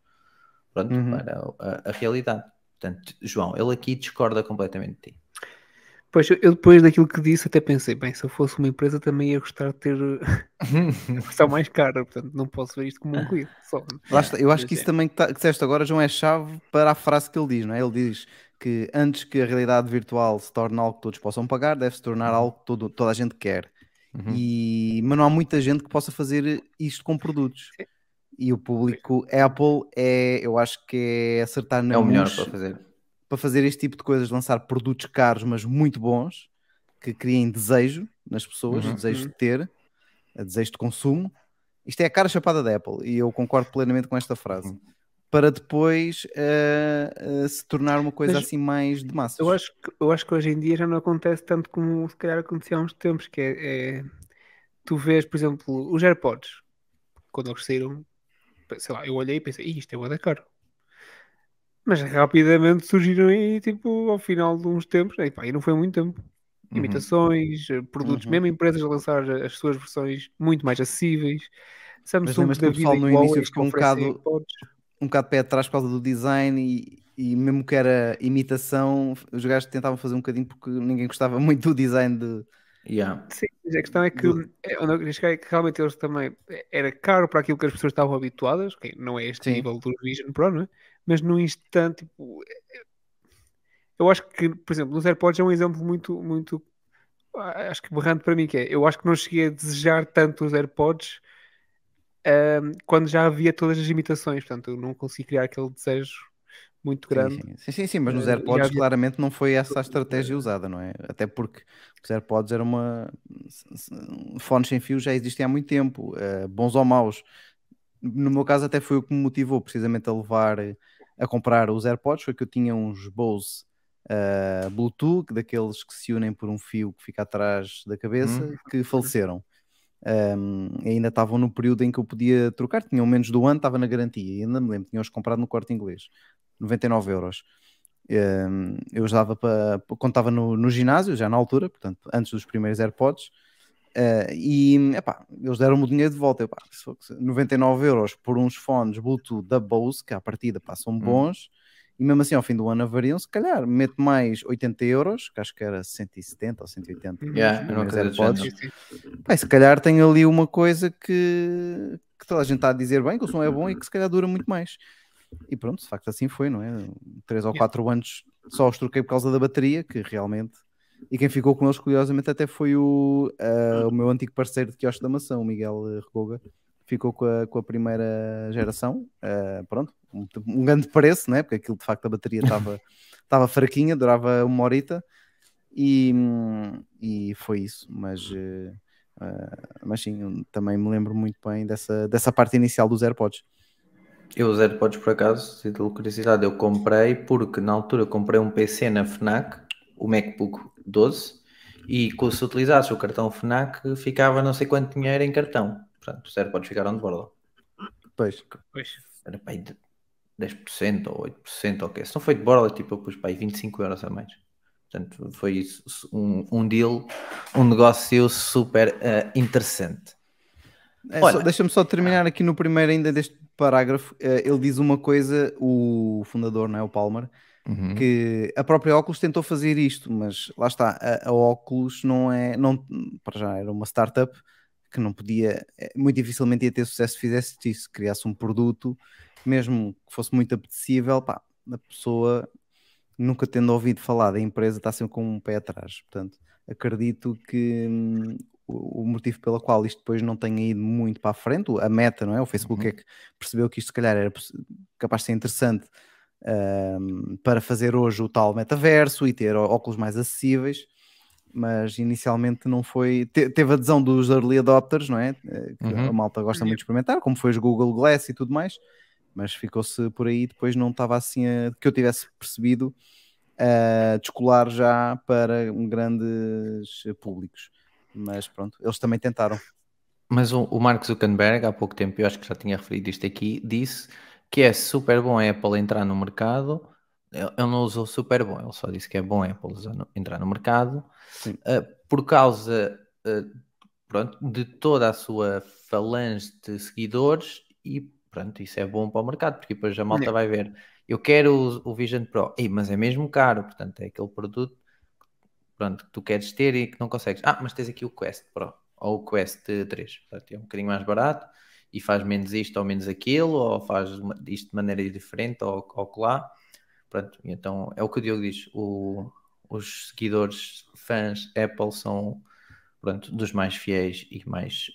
pronto, Uhum. para a, a realidade. Portanto, João, ele aqui discorda completamente de ti. Pois, eu depois daquilo que disse até pensei, bem, se eu fosse uma empresa também ia gostar de ter <laughs> <laughs> a versão mais cara, portanto não posso ver isto como um cliente. Só. Lá está, eu acho que isso é. também que, tá, que disseste agora, João, é chave para a frase que ele diz, não é? Ele diz que antes que a realidade virtual se torne algo que todos possam pagar, deve se tornar algo que todo- toda a gente quer. Uhum. E, mas não há muita gente que possa fazer isto com produtos. Sim. E o público Apple é, eu acho que é acertar na É o melhor para fazer. Para fazer este tipo de coisas, lançar produtos caros, mas muito bons, que criem desejo nas pessoas, Uhum. desejo de ter, a desejo de consumo. Isto é a cara chapada da Apple e eu concordo plenamente com esta frase. Uhum. Para depois eh, eh, se tornar uma coisa Mas assim mais de massas. Eu acho, que, eu acho que hoje em dia já não acontece tanto como se calhar acontecia há uns tempos, que é, é- tu vês, por exemplo, os AirPods, quando eles saíram, sei lá, eu olhei e pensei, "Ih, isto é da caro. Mas rapidamente surgiram aí, tipo, ao final de uns tempos, e, pá, e não foi muito tempo. Uhum. Imitações, eh, produtos, Uhum. mesmo empresas a lançar as suas versões muito mais acessíveis. Samsung da que o pessoal vida no igual, início ficou um bocado- um bocado de pé atrás por causa do design e, e mesmo que era imitação, os gajos tentavam fazer um bocadinho porque ninguém gostava <laughs> muito do design de. Yeah. Sim, mas a questão é que, Do- é, é que realmente eles também era caro para aquilo que as pessoas estavam habituadas, ok, não é este Sim. nível do Vision Pro, não é? Mas no instante, tipo, eu acho que, por exemplo, nos AirPods é um exemplo muito, muito, ah, acho que berrante para mim, que é, eu acho que não cheguei a desejar tanto os AirPods ahm, quando já havia todas as imitações, portanto, eu não consegui criar aquele desejo muito grande. Sim, sim, sim, sim, mas nos já AirPods havia- claramente não foi essa a estratégia usada, não é? Até porque os AirPods eram uma. Fones sem fio já existem há muito tempo, bons ou maus. No meu caso, até foi o que me motivou precisamente a levar a comprar os AirPods. Foi que eu tinha uns Bose eh, Bluetooth, daqueles que se unem por um fio que fica atrás da cabeça, Hum. que faleceram. Um, ainda estavam no período em que eu podia trocar, tinham menos do ano, estava na garantia. E ainda me lembro, tinha-os comprado no corte inglês, 99 euros. Um, eu usava para quando estava no, no ginásio, já na altura, portanto, antes dos primeiros AirPods. Uh, e epá, eles deram-me o dinheiro de volta. Eu, pá, se for- se- 99 euros por uns fones Bluetooth da Bose, que à partida pá, são bons, e mesmo assim ao fim do ano avariam, se calhar meto mais 80 euros, que acho que era 170 ou 180. Uhum. Yeah, era. Pá, se calhar tem ali uma coisa que, que toda a gente está a dizer bem, que o som é bom e que se calhar dura muito mais. E pronto, de facto assim foi, não é? Três ou Yeah. quatro anos só os troquei por causa da bateria, que realmente. E quem ficou com eles, curiosamente, até foi o, ah, o meu antigo parceiro de quiosque da maçã, o Miguel Regoga. Ficou com a, com a primeira geração. ah, pronto, um, um grande preço, né? Porque aquilo de facto a bateria estava <laughs> fraquinha, durava uma horita. E, e foi isso, mas. ah, mas sim, também me lembro muito bem dessa, dessa parte inicial dos AirPods. Eu os AirPods, por acaso, título de curiosidade, eu comprei porque na altura comprei um PC na FNAC, o MacBook 12, e se utilizasses o cartão FNAC ficava não sei quanto dinheiro em cartão. Portanto, os AirPods ficaram de borda. Pois, Pois. Era para aí de 10% ou 8%, ok. Se não foi de borda, tipo, eu pus para aí 25 euros a mais. Portanto, foi isso, um, um deal, um negócio super eh, interessante. É, Deixa-me só terminar aqui no primeiro ainda deste parágrafo. Eh, Ele diz uma coisa, o fundador, não é? O Palmer, Uhum. que a própria Oculus tentou fazer isto, mas lá está, a, a Oculus não é, não, para já era uma startup que não podia, eh, muito dificilmente ia ter sucesso se fizesse isso, criasse um produto, mesmo que fosse muito apetecível, pá, a pessoa nunca tendo ouvido falar da empresa está sempre com um pé atrás, portanto, acredito que hum, o, motivo pelo qual isto depois não tenha ido muito para a frente, a meta, não é? O Facebook Uhum. é que percebeu que isto se calhar era capaz de ser interessante um, para fazer hoje o tal metaverso e ter óculos mais acessíveis, mas inicialmente não foi. te- teve adesão dos early adopters, não é? Eh, Que Uhum. a malta gosta muito de experimentar, como foi os Google Glass e tudo mais, mas ficou-se por aí. Depois não estava assim a, que eu tivesse percebido a descolar já para um grandes públicos. Mas pronto, eles também tentaram. Mas o, o Mark Zuckerberg, há pouco tempo, eu acho que já tinha referido isto aqui, disse que é super bom a Apple entrar no mercado. Ele não usou super bom, ele só disse que é bom a Apple entrar no mercado uh, por causa uh, pronto, de toda a sua falange de seguidores e pronto, isso é bom para o mercado, porque depois a malta vai ver. Eu quero o, o Vision Pro, Ei, mas é mesmo caro, portanto é aquele produto pronto, que tu queres ter e que não consegues. Ah, mas tens aqui o Quest Pro ou o Quest 3, portanto, é um bocadinho mais barato e faz menos isto ou menos aquilo, ou faz isto de maneira diferente ou, ou lá. Pronto, então é o que o Diogo diz: o- os seguidores fãs Apple são pronto, dos mais fiéis e mais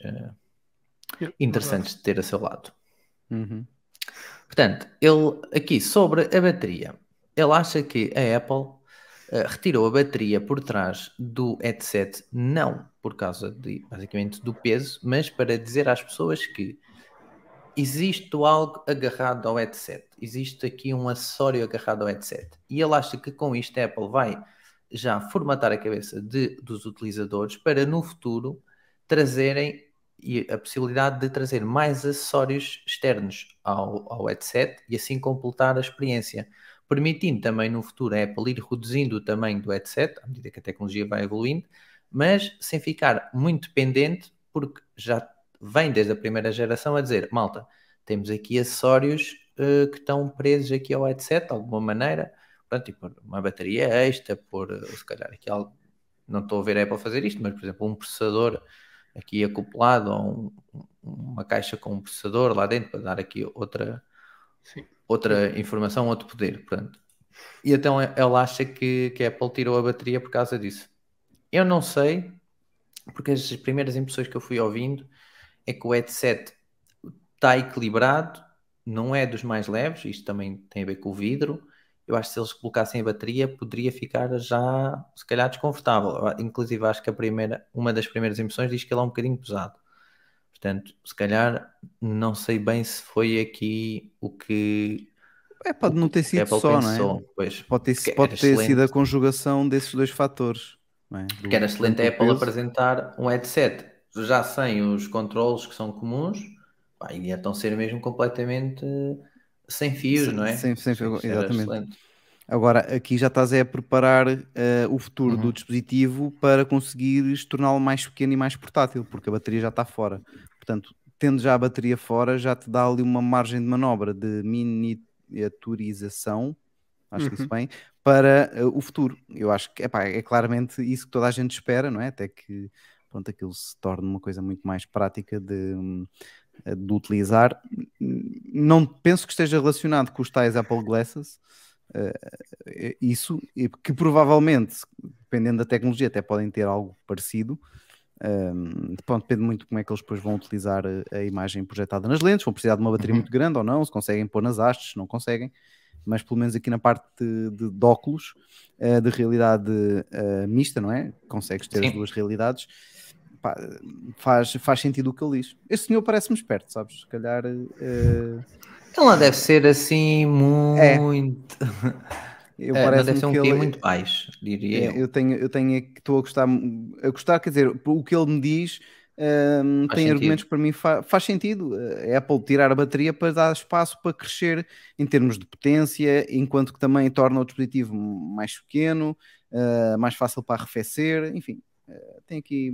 Yeah, interessantes de ter a seu lado. Uhum. Portanto, ele aqui sobre a bateria, ele acha que a Apple eh, retirou a bateria por trás do headset, não por causa de basicamente do peso, mas para dizer às pessoas que existe algo agarrado ao headset, existe aqui um acessório agarrado ao headset. E ele acha que com isto a Apple vai já formatar a cabeça de, dos utilizadores para no futuro trazerem a possibilidade de trazer mais acessórios externos ao, ao headset e assim completar a experiência, permitindo também no futuro a Apple ir reduzindo o tamanho do headset à medida que a tecnologia vai evoluindo, mas sem ficar muito dependente, porque já vem desde a primeira geração a dizer, malta, temos aqui acessórios uh, que estão presos aqui ao headset de alguma maneira, portanto, tipo, uma bateria extra, por uh, se calhar aqui algo, não estou a ver a Apple fazer isto, mas por exemplo, um processador aqui acoplado a um, uma caixa com um processador lá dentro para dar aqui outra, Sim. Outra informação, outro poder. Portanto. E então ela acha que, que a Apple tirou a bateria por causa disso. Eu não sei, porque as primeiras impressões que eu fui ouvindo é que o headset está equilibrado, não é dos mais leves, isto também tem a ver com o vidro, eu acho que se eles colocassem a bateria poderia ficar já se calhar desconfortável. Inclusive acho que a primeira, uma das primeiras impressões diz que ele é um bocadinho pesado. Portanto, se calhar não sei bem se foi aqui o que é, pode não ter sido Apple só, pensou, não é? Pois, Pode ter, pode ter sido a conjugação desses dois fatores. Não é? Do- que era excelente a Apple peso. apresentar um headset já sem os controles que são comuns pá, e então ser mesmo completamente sem fios, Sem- não é? sem- sem fio, Isso era exatamente. excelente. Agora, aqui já estás é a preparar eh, o futuro Uhum. do dispositivo para conseguires torná-lo mais pequeno e mais portátil, porque a bateria já está fora. Portanto, tendo já a bateria fora, já te dá ali uma margem de manobra de miniaturização, acho que isso Uhum. bem, para eh, o futuro. Eu acho que epá, é claramente isso que toda a gente espera, não é? Até que pronto, aquilo se torne uma coisa muito mais prática de, hum, de utilizar. Não penso que esteja relacionado com os tais Apple Glasses, eh, isso, que provavelmente, dependendo da tecnologia, até podem ter algo parecido. Um, pronto, depende muito como é que eles depois vão utilizar a, a imagem projetada nas lentes, vão precisar de uma bateria Uhum. muito grande ou não, se conseguem pôr nas hastes, se não conseguem, mas pelo menos aqui na parte de, de, de óculos, eh, de realidade eh, mista, não é? Consegues ter as Sim. duas realidades, pá, faz, faz sentido o que ele diz. Este senhor parece-me esperto, sabes? Se calhar eh, Ele não deve ser assim muito. <laughs> eu É, parece deve ser um ele, muito baixo, diria É, eu. eu tenho, eu tenho é que estou a gostar, a gostar, quer dizer, o que ele me diz Faz tem sentido. argumentos que para mim fa- faz sentido. A Apple tirar a bateria para dar espaço para crescer em termos de potência, enquanto que também torna o dispositivo mais pequeno, uh, mais fácil para arrefecer, enfim, uh, tem aqui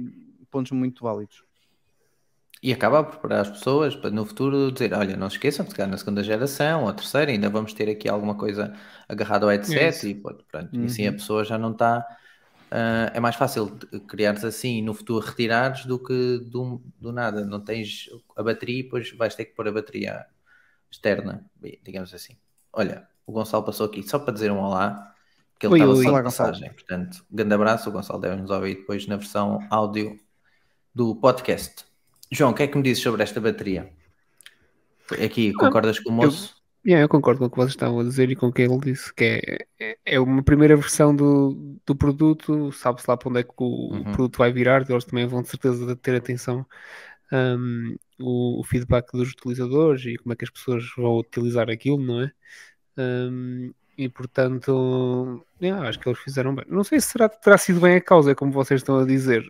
pontos muito válidos. E acaba a preparar as pessoas para no futuro dizer: olha, não se esqueçam de chegar na segunda geração ou a terceira, ainda vamos ter aqui alguma coisa agarrada ao É headset isso. e, pronto, pronto. e assim a Uhum. pessoa já não está. ah, é mais fácil criares assim e no futuro retirares do que do, do nada. Não tens a bateria e depois vais ter que pôr a bateria externa, digamos assim. Olha, o Gonçalo passou aqui só para dizer um olá, que ele estava só de passagem. Portanto, grande abraço. O Gonçalo deve nos ouvir depois na versão áudio do podcast. João, o que é que me dizes sobre esta bateria? Aqui, concordas com o moço? Yeah, eu concordo com o que vocês estavam a dizer e com o que ele disse, que é, é, é uma primeira versão do, do produto, sabe-se lá para onde é que o Uhum. produto vai virar, eles também vão de certeza ter atenção um, o, o feedback dos utilizadores e como é que as pessoas vão utilizar aquilo, não é? Um, e portanto, yeah, acho que eles fizeram bem. Não sei se será, terá sido bem a causa, como vocês estão a dizer.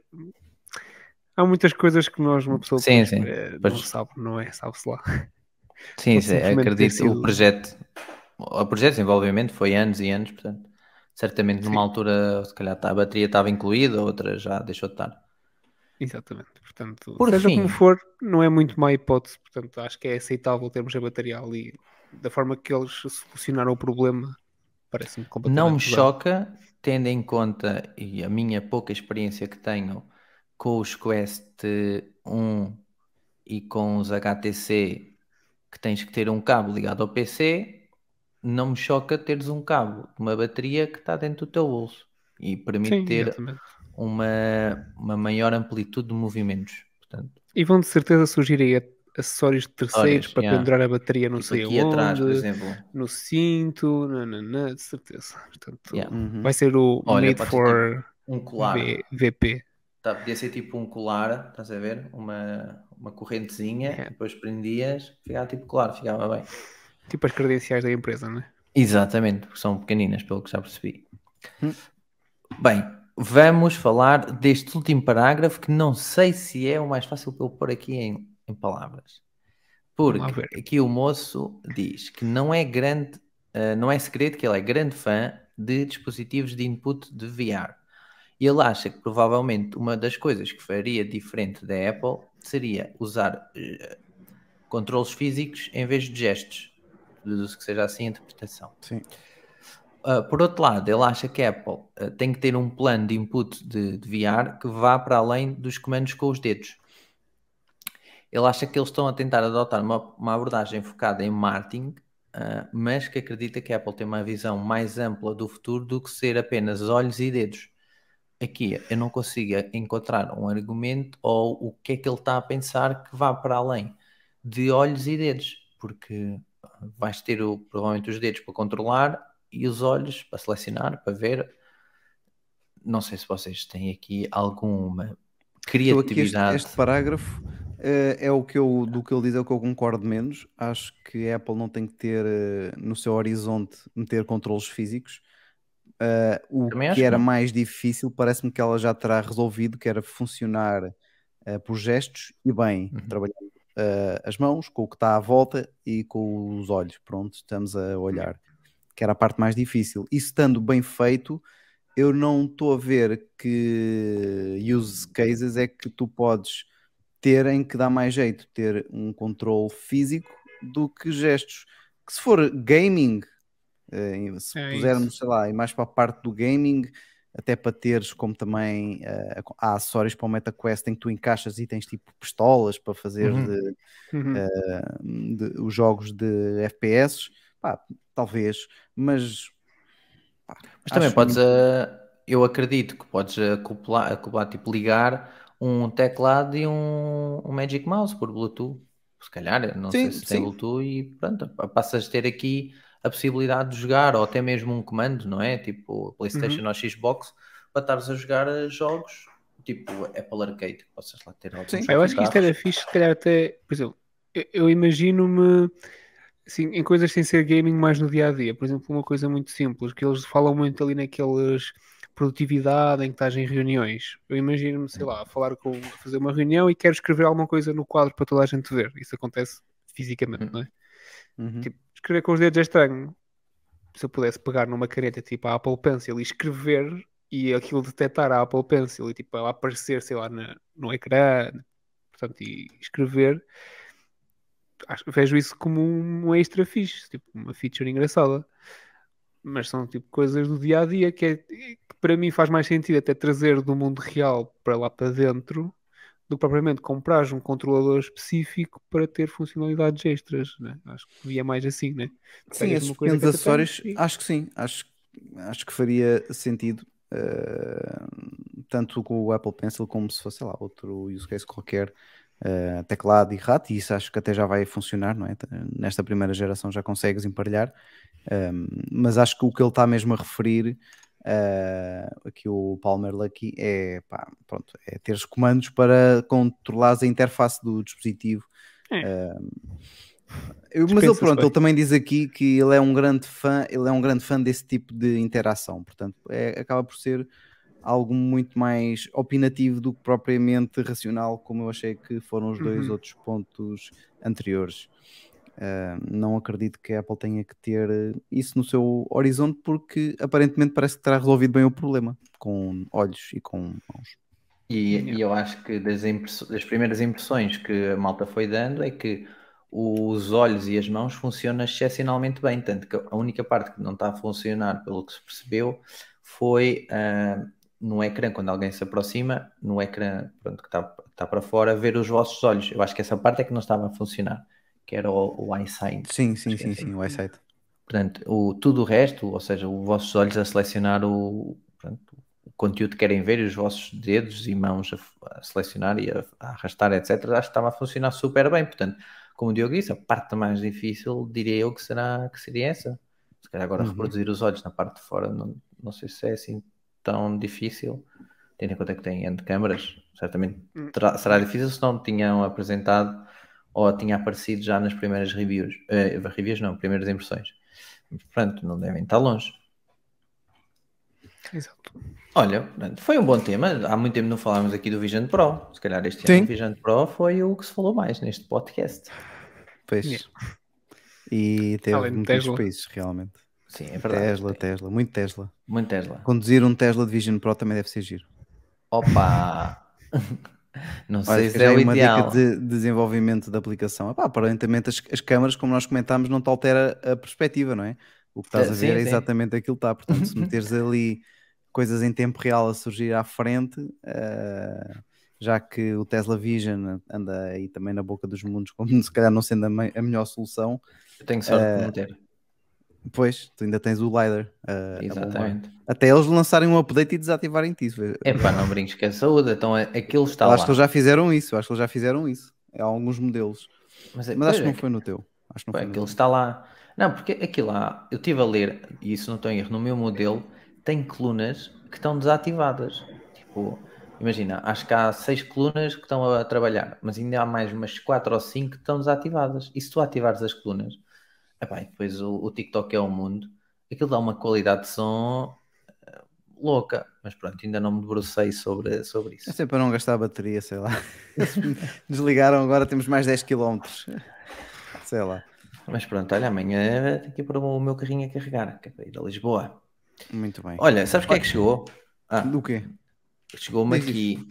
Há muitas coisas que nós, uma pessoa Sim, depois, sim. eh, não Pois. sabe, não é? Sabe-se lá. Sim, sim, acredito. sido- O projeto, o projeto de desenvolvimento foi anos e anos, portanto, certamente numa Sim. altura, se calhar a bateria estava incluída, outra já deixou de estar. Exatamente. Portanto, Por seja fim. como for, não é muito má hipótese. Portanto, acho que é aceitável termos a bateria ali. Da forma que eles solucionaram o problema, parece-me completamente. Não me choca, tendo em conta e a minha pouca experiência que tenho com os Quest 1 e com os HTC, que tens que ter um cabo ligado ao PC, não me choca teres um cabo de uma bateria que está dentro do teu bolso e permite Sim, ter exatamente. uma, uma maior amplitude de movimentos. Portanto, E vão de certeza surgir aí acessórios de terceiros para yeah. pendurar a bateria não tipo sei aqui aonde, atrás, por exemplo. no cinto, nananã, de certeza. Portanto, Yeah. Uhum. vai ser o Olha, Made for Um colar. V- VP. Tá, podia ser tipo um colar, estás a ver? Uma, uma correntezinha, É. depois prendias, ficava tipo colar, ficava bem. Tipo as credenciais da empresa, não é? Exatamente, porque são pequeninas, pelo que já percebi. Hum. Bem, vamos falar deste último parágrafo que não sei se é o mais fácil para eu pôr aqui em, em palavras. Porque aqui o moço diz que não é grande, eh, não é segredo que ele é grande fã de dispositivos de input de VR. E ele acha que provavelmente uma das coisas que faria diferente da Apple seria usar eh, controles físicos em vez de gestos. Deduzo que seja assim a interpretação. Sim. Uh, por outro lado, ele acha que a Apple uh, tem que ter um plano de input de, de VR que vá para além dos comandos com os dedos. Ele acha que eles estão a tentar adotar uma, uma abordagem focada em marketing, uh, mas que acredita que a Apple tem uma visão mais ampla do futuro do que ser apenas olhos e dedos. Aqui eu não consigo encontrar um argumento ou o que é que ele está a pensar que vá para além de olhos e dedos, porque vais ter o, provavelmente os dedos para controlar e os olhos para selecionar, para ver. Não sei se vocês têm aqui alguma aqui este, criatividade. este parágrafo eh, é o que eu, do que ele diz é o que eu concordo menos. Acho que a Apple não tem que ter eh, no seu horizonte meter controles físicos. Eh, o Também que era mais difícil, parece-me que ela já terá resolvido, que era funcionar eh, por gestos e bem, Uhum. trabalhando eh, as mãos com o que está à volta e com os olhos. Pronto, estamos a olhar, que era a parte mais difícil. Isso estando bem feito, eu não estou a ver que use cases é que tu podes ter em que dá mais jeito ter um controle físico do que gestos. Que se for gaming, eh, se É pusermos, isso. sei lá, e mais para a parte do gaming, até para teres como também eh, há acessórios para o MetaQuest em que tu encaixas e tens tipo pistolas para fazer Uhum. de- Uhum. eh, de- os jogos de FPS, pá, talvez, mas pá, Mas também podes, muito- eu acredito que podes acoplar, acoplar, tipo, ligar um teclado e um, um Magic Mouse por Bluetooth. Se calhar, não sei Sim, se tem sim. Bluetooth e pronto, pa- passas a ter aqui a possibilidade de jogar, ou até mesmo um comando, não é? Tipo PlayStation ou Xbox, para estares a jogar jogos tipo Apple Arcade, que possas lá ter alguns Sim. Eu acho que isto era fixe, se calhar até, por exemplo, eu, eu imagino-me assim, em coisas sem ser gaming mais no dia a dia. Por exemplo, uma coisa muito simples, que eles falam muito ali naqueles produtividade em que estás em reuniões. Eu imagino-me, sei lá, a falar com, fazer uma reunião e quero escrever alguma coisa no quadro para toda a gente ver. Isso acontece fisicamente, não é? Uhum. Tipo, escrever com os dedos é estranho. Se eu pudesse pegar numa caneta tipo a Apple Pencil e escrever e aquilo detectar a Apple Pencil e tipo ela aparecer, sei lá, na- no ecrã, portanto, e escrever, acho, vejo isso como um extra fixe, tipo uma feature engraçada. Mas são tipo coisas do dia a dia que, é, que para mim faz mais sentido até trazer do mundo real para lá para dentro do que propriamente comprar um controlador específico para ter funcionalidades extras, né? Acho que via mais assim, né? Sim, esses pequenos acessórios, e- acho que sim, acho, acho que faria sentido, eh, tanto com o Apple Pencil como se fosse, sei lá, outro use case qualquer, eh, teclado e rato, e isso acho que até já vai funcionar, não é? Nesta primeira geração já consegues emparelhar, ehm, mas acho que o que ele está mesmo a referir, eh, aqui o Palmer Lucky, é, pá, pronto, é teres comandos para controlares a interface do dispositivo. É. ehm, eu- mas ele, pronto, bem. ele também diz aqui que ele é um grande fã, ele é um grande fã desse tipo de interação, portanto, é- acaba por ser algo muito mais opinativo do que propriamente racional, como eu achei que foram os dois Uhum. outros pontos anteriores. Ah, não acredito que a Apple tenha que ter eh, isso no seu horizonte, porque aparentemente parece que terá resolvido bem o problema com olhos e com mãos. E, e eu acho que das, das primeiras impressões que a malta foi dando é que os olhos e as mãos funcionam excepcionalmente bem, tanto que a única parte que não está a funcionar, pelo que se percebeu, foi ah, no ecrã, quando alguém se aproxima, no ecrã pronto, que está, está para fora, ver os vossos olhos. Eu acho que essa parte é que não estava a funcionar, que era o, o eyesight. Sim, sim, é sim, assim. sim, o eyesight. Portanto, o, tudo o resto, ou seja, os vossos olhos a selecionar o, portanto, o conteúdo que querem ver e os vossos dedos e mãos a, a selecionar e a, a arrastar, etc., acho que estava a funcionar super bem. Portanto, como o Diogo disse, a parte mais difícil, diria eu, que, será, que seria essa. Se calhar agora Uhum. reproduzir os olhos na parte de fora, não, não sei se é assim tão difícil, tendo em conta que tem N câmaras, certamente Hum. terá- será difícil se não tinham apresentado ou tinha aparecido já nas primeiras reviews. Eh, reviews não, primeiras impressões. Portanto, não devem estar longe. Exato. Olha, foi um bom tema. Há muito tempo não falámos aqui do Vision Pro. Se calhar este Sim. ano o Vision Pro foi o que se falou mais neste podcast. Pois. Yeah. E teve Além muitos Tesla. países, realmente. Sim, é verdade. Tesla, Tesla, muito Tesla. Muito Tesla. Conduzir um Tesla de Vision Pro também deve ser giro. Opa! <laughs> Não sei se é o uma ideal. dica de desenvolvimento da aplicação. Epá, aparentemente as, as câmaras, como nós comentámos, não te altera a perspectiva, não é? O que estás Eh, a sim, ver é sim. exatamente aquilo que está. Portanto, se <laughs> meteres ali coisas em tempo real a surgir à frente, eh, já que o Tesla Vision anda aí também na boca dos mundos, como <laughs> se calhar não sendo a, a melhor solução, Eu tenho sorte Eh, de não ter. Pois tu ainda tens o LiDAR. a bombar. Exatamente. Até eles lançarem um update e desativarem isso. Epá, não brinques com a saúde. Então é- aquilo está Eu lá. acho que eles já fizeram isso, acho que eles já fizeram isso. Há alguns modelos. Mas, é- Mas acho que não é, foi no teu. Acho que não Pá, foi aquilo está lá. Não, porque aquilo lá, eu estive a ler, e isso não estou em erro, no meu modelo tem colunas que estão desativadas. Tipo, imagina, acho que há seis colunas que estão a trabalhar, mas ainda há mais umas quatro ou cinco que estão desativadas. E se tu ativares as colunas, epá, e depois o, o TikTok é o mundo, aquilo dá uma qualidade de som eh, louca. Mas pronto, ainda não me debrucei sobre, sobre isso. É sempre para não gastar a bateria, sei lá. <laughs> Desligaram, agora temos mais 10 km. Sei lá. Mas pronto, olha, amanhã tenho que ir para o meu carrinho a carregar, que é para ir a Lisboa. Muito bem. Olha, sabes o que é que chegou? Ah, Do quê? chegou-me aqui,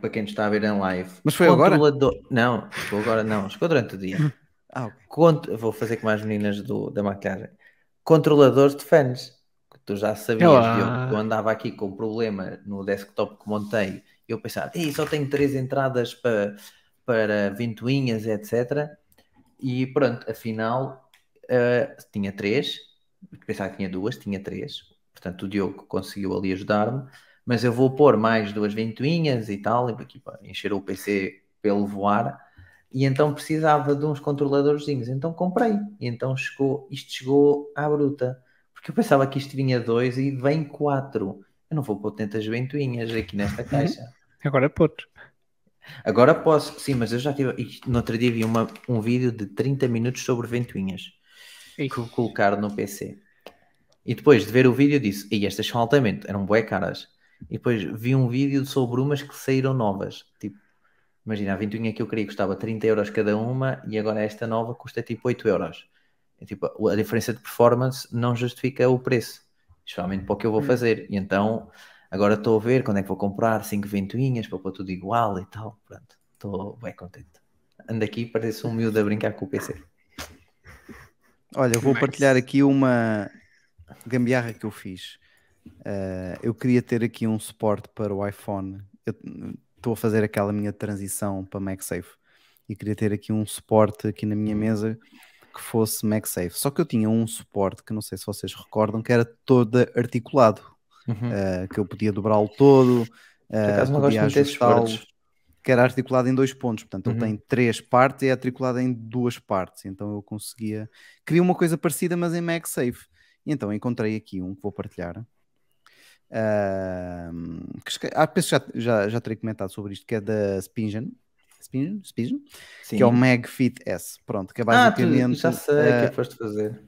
para quem está a ver em live. Mas foi agora? Não, chegou agora não, chegou durante o dia. <laughs> Ah, ok. Cont- Vou fazer com as meninas do, da maquilhagem. Controladores de fãs. Que tu já sabias, que eu andava aqui com um problema no desktop que montei. E eu pensava, Ei, só tenho três entradas para, para ventoinhas, etc. E pronto, afinal eh, tinha três. Pensava que tinha duas, tinha três. Portanto, o Diogo conseguiu ali ajudar-me. Mas eu vou pôr mais duas ventoinhas e tal, aqui para encher o PC pelo voar e então precisava de uns controladorzinhos, então comprei, e então chegou, isto chegou à bruta, porque eu pensava que isto vinha dois e vem quatro, eu não vou pôr tantas ventoinhas aqui nesta caixa, Agora pôr. agora posso, sim, mas eu já tive, isto- no outro dia vi uma, um vídeo de 30 minutos sobre ventoinhas, Ei. que vou colocar no PC, e depois de ver o vídeo disse, e estas são altamente, eram bué caras, e depois vi um vídeo sobre umas que saíram novas, tipo, Imagina, a ventoinha que eu queria custava 30 euros cada uma e agora esta nova custa tipo 8 euros. É tipo, a diferença de performance não justifica o preço, especialmente para o que eu vou fazer. E então, agora estou a ver quando é que vou comprar 5 ventoinhas para pôr tudo igual e tal. Pronto, estou bem contente. Ando aqui, parece um miúdo a brincar com o PC. Olha, eu vou partilhar aqui uma gambiarra que eu fiz. Uh, eu queria ter aqui um suporte para o iPhone. Eu estou a fazer aquela minha transição para MagSafe e queria ter aqui um suporte aqui na minha mesa que fosse MagSafe. Só que eu tinha um suporte que não sei se vocês recordam que era todo articulado, Uhum. uh, que eu podia dobrá-lo todo, uh, não gosto podia ajustá-lo, que era articulado em dois pontos. Portanto, ele Uhum. tem três partes e é articulado em duas partes. Então eu conseguia. Queria uma coisa parecida, mas em MagSafe. E então encontrei aqui um que vou partilhar. Ahm, que ah, penso que já, já, já terei comentado sobre isto, que é da Spingen. Spingen? Spingen? Que é o MagFit S. Pronto, que é ah, tu, basicamente. já sei o que é ah, que foste fazer.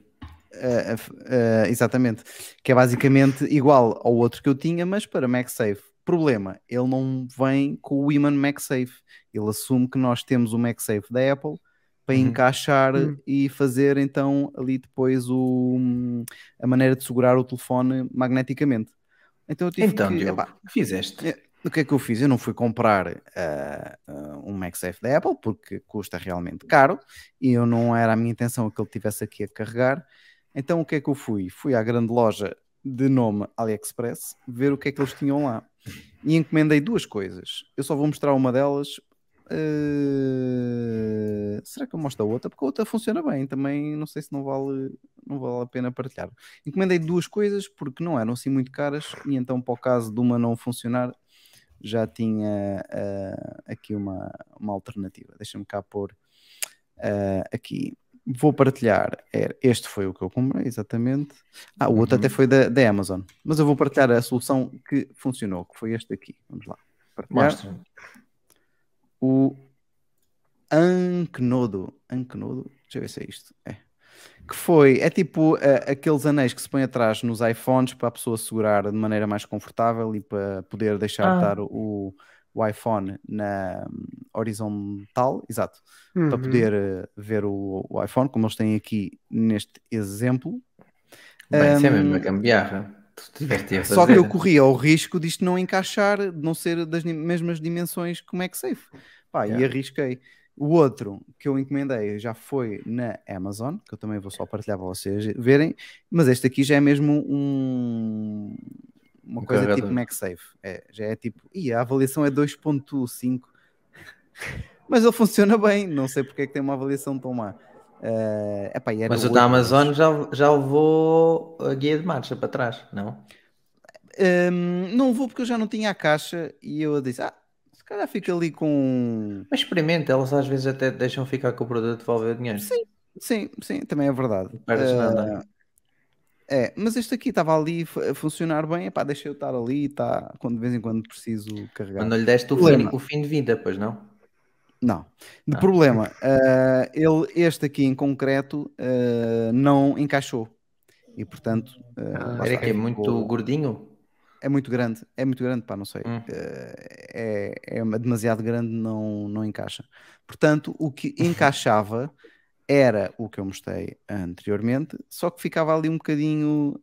Uh, uh, uh, exatamente, que é basicamente igual ao outro que eu tinha, mas para MagSafe. Problema, ele não vem com o Iman MagSafe. Ele assume que nós temos o MagSafe da Apple para Uhum. encaixar Hum. e fazer então ali depois o, a maneira de segurar o telefone magneticamente. Então eu tive Então, que. Diogo, epá, o que fizeste? é, o que é que eu fiz? Eu não fui comprar uh, uh, um MagSafe da Apple porque custa realmente caro e eu não era a minha intenção que ele tivesse aqui a carregar. Então o que é que eu fui? Fui à grande loja de nome AliExpress ver o que é que eles tinham lá e encomendei duas coisas. Eu só vou mostrar uma delas. Uh, Será que eu mostro a outra? Porque a outra funciona bem também. Não sei se não vale, não vale a pena partilhar. Encomendei duas coisas porque não eram assim muito caras e então, para o caso de uma não funcionar, já tinha uh, aqui uma, uma alternativa. Deixa-me cá pôr uh, aqui. Vou partilhar. É, Este foi o que eu comprei, exatamente. Ah, o outro Uhum. até foi da, da Amazon. Mas eu vou partilhar a solução que funcionou, que foi este aqui. Vamos lá. Mostra. O Anknodo. Anknodo. Deixa eu ver se é isto. É. que foi, é tipo ah, aqueles anéis que se põem atrás nos iPhones para a pessoa segurar de maneira mais confortável e para poder deixar Ah. estar o, o iPhone na hum, horizontal, exato, para Uhum. poder ah, ver o, o iPhone, como eles têm aqui neste exemplo. Bem, isso é Hum, mesmo uma gambiarra. Tu tiveste a Só que eu corria o risco disto não encaixar, de não ser das mesmas dimensões que o MagSafe. Pá, e Yeah. arrisquei. O outro que eu encomendei já foi na Amazon, que eu também vou só partilhar para vocês verem, mas este aqui já é mesmo um, uma Um coisa tipo carregador. MagSafe. É, já é tipo, e a avaliação é 2.5, <laughs> mas ele funciona bem, não sei porque é que tem uma avaliação tão má. Eh, epá, Mas o da. Amazon já, já levou a guia de marcha para trás, não? Hum, não vou porque eu já não tinha a caixa e eu disse, ah, se calhar fica ali com. Mas experimenta, elas às vezes até deixam ficar com o produto e devolver o dinheiro. Sim, sim, sim, também é verdade. Não perdes nada. Ah, É, mas este aqui estava ali a funcionar bem, epá, deixa eu estar ali, tá, quando de vez em quando preciso carregar. Quando lhe deste o fim, Problema. o fim de vida, pois não? Não. De Ah. problema, ah, ele, este aqui em concreto ah, não encaixou. E portanto, ah, Ah, Era que é muito ficou- gordinho. É muito grande, é muito grande, pá, não sei. Hum. É, é uma- demasiado grande, não, não encaixa. Portanto, o que <laughs> encaixava era o que eu mostrei anteriormente, só que ficava ali um bocadinho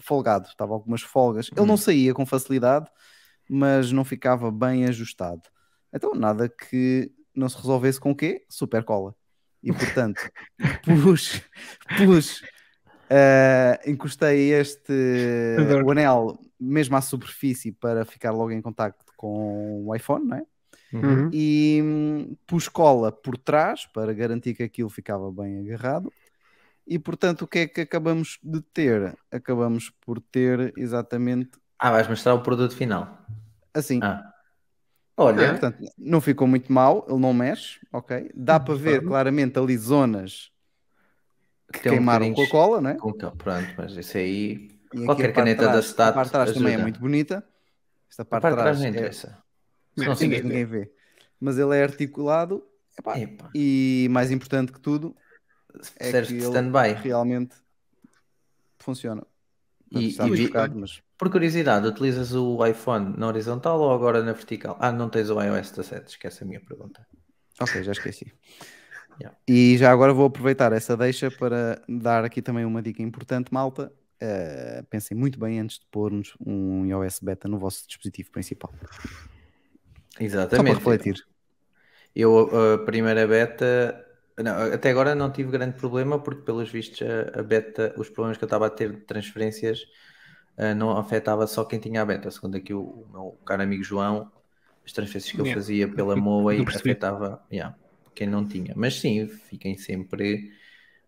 folgado, estava algumas folgas. Ele não Hum. saía com facilidade, mas não ficava bem ajustado. Então, nada que não se resolvesse com o quê? Super cola. E portanto, <laughs> pus, pus Uh, encostei este o anel mesmo à superfície para ficar logo em contacto com o iPhone, não é? Uhum. E hum, pus cola por trás para garantir que aquilo ficava bem agarrado. E portanto, o que é que acabamos de ter? Acabamos por ter exatamente Ah, vais mostrar o produto final. assim. Ah. Olha, Portanto, não ficou muito mal, ele não mexe, ok? Dá para ver claramente ali zonas que tem um queimaram com a cola, não é? com cal- Pronto, mas isso aí. E Qualquer caneta da trás- Stat A parte de trás também é ajuda. muito bonita. Esta A parte, parte de trás não trás é, interessa. Não, Se não se ninguém vê. ninguém vê. Mas ele é articulado epá, Epá, e mais importante que tudo é serve que de ele stand-by. realmente funciona. E- e vi- mas Por curiosidade, utilizas o iPhone na horizontal ou agora na vertical? Ah, não tens o iOS 17, esquece a minha pergunta. ok, já esqueci. Yeah. E já agora vou aproveitar essa deixa para dar aqui também uma dica importante, malta. Uh, pensem muito bem antes de pôr-nos um iOS beta no vosso dispositivo principal. Só para Exatamente. refletir. Eu, a primeira beta, não, até agora não tive grande problema, porque pelos vistos a, a beta, os problemas que eu estava a ter de transferências ah, não afetava só quem tinha a beta. Segundo aqui o, o meu caro amigo João, as transferências que eu Yeah. fazia pela <laughs> Eu percebi. afetava yeah, quem não tinha. Mas sim, fiquem sempre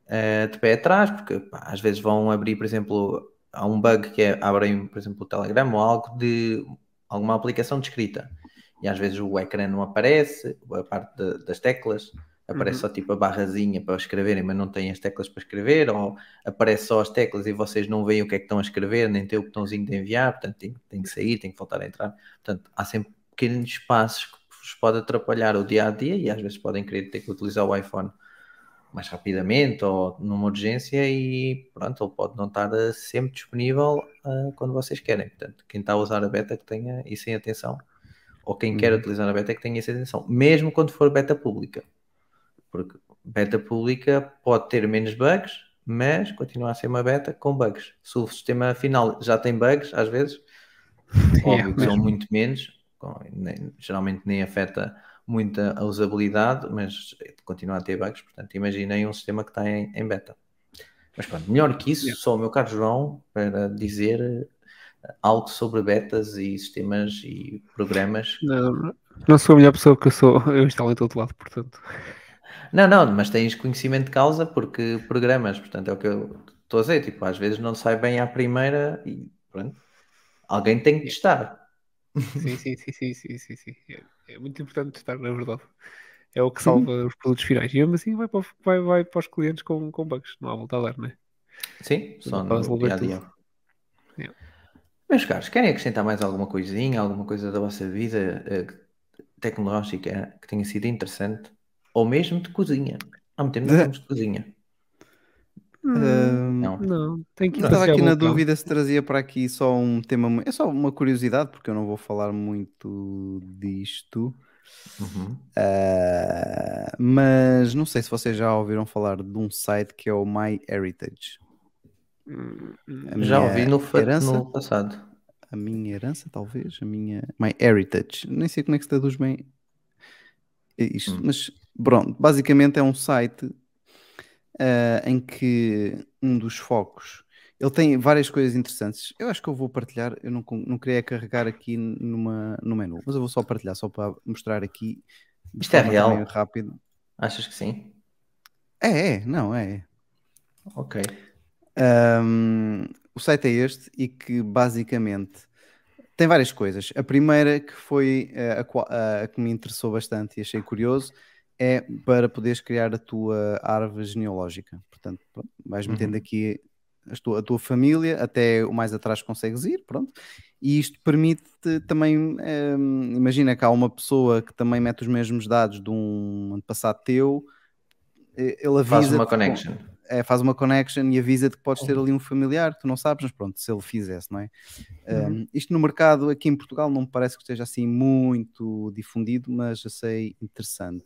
ah, de pé atrás, porque pá, às vezes vão abrir, por exemplo, há um bug que é abrem, por exemplo, o Telegram ou algo de alguma aplicação de escrita e às vezes o ecrã não aparece, a parte de- das teclas aparece Uhum. só tipo a barrazinha para escreverem, mas não tem as teclas para escrever, ou aparece só as teclas e vocês não veem o que é que estão a escrever, nem tem o botãozinho de enviar, portanto tem, tem que sair, tem que voltar a entrar. Portanto, há sempre pequenos espaços que vos pode atrapalhar o dia a dia e às vezes podem querer ter que utilizar o iPhone mais rapidamente ou numa urgência e pronto, ele pode não estar eh, sempre disponível ah, quando vocês querem. Portanto, quem está a usar a beta que tenha isso em atenção ou quem quer Uhum. utilizar a beta que tenha essa atenção, mesmo quando for beta pública. Porque beta pública pode ter menos bugs, mas continua a ser uma beta com bugs. Se o sistema final já tem bugs, às vezes, <laughs> óbvio que são muito menos, geralmente nem afeta muito a usabilidade, mas continua a ter bugs. Portanto, imaginem um sistema que está em, em beta. Mas pronto, melhor que isso, Yeah. só o meu caro João para dizer eh, algo sobre betas e sistemas e programas. Não, não sou a melhor pessoa que eu sou. Eu instalo em todo lado, portanto. Não, não, mas tens conhecimento de causa porque programas, portanto é o que eu estou a dizer, tipo, às vezes não sai bem à primeira e pronto, alguém tem que testar. Sim, sim, sim, sim, sim, sim, sim. É, é muito importante testar, na verdade. É o que salva os produtos finais. E mesmo assim vai para, vai, vai para os clientes com, com bugs. Não há volta a dar, né? Sim, só Para no dia a dia. Meus caros, querem acrescentar mais alguma coisinha, alguma coisa da vossa vida eh, tecnológica que tenha sido interessante? Ou mesmo de cozinha? Há muito tempo não De- temos de cozinha. Hum, Não. não, tem que Eu estava aqui na dúvida se trazia para aqui só um tema. É só uma curiosidade, porque eu não vou falar muito disto. Uhum. Ah, mas não sei se vocês já ouviram falar de um site que é o My. A Já ouvi no, herança? no passado. A minha herança, talvez. A minha. My Heritage. Nem sei como é que se traduz bem isto, Hum. mas pronto. Basicamente é um site ah, em que um dos focos. Ele tem várias coisas interessantes. Eu acho que eu vou partilhar. Eu não, não queria carregar aqui numa, no menu, mas eu vou só partilhar, só para mostrar aqui. Isto é real? Rápido. Achas que sim? É, é, não, é. Ok. Um, o site é este e que basicamente tem várias coisas. A primeira que foi eh, a, qua- a que me interessou bastante e achei curioso é para poderes criar a tua árvore genealógica. Portanto, pronto, vais Uhum. metendo aqui as tua- a tua família até o mais atrás consegues ir, pronto. E isto permite também, hum, imagina que há uma pessoa que também mete os mesmos dados de um antepassado teu, ele avisa Faz uma connection. é, faz uma connection e avisa-te que podes ter ali um familiar, tu não sabes, mas pronto, se ele fizesse, não é? Um, isto no mercado aqui em Portugal não me parece que esteja assim muito difundido, mas achei interessante.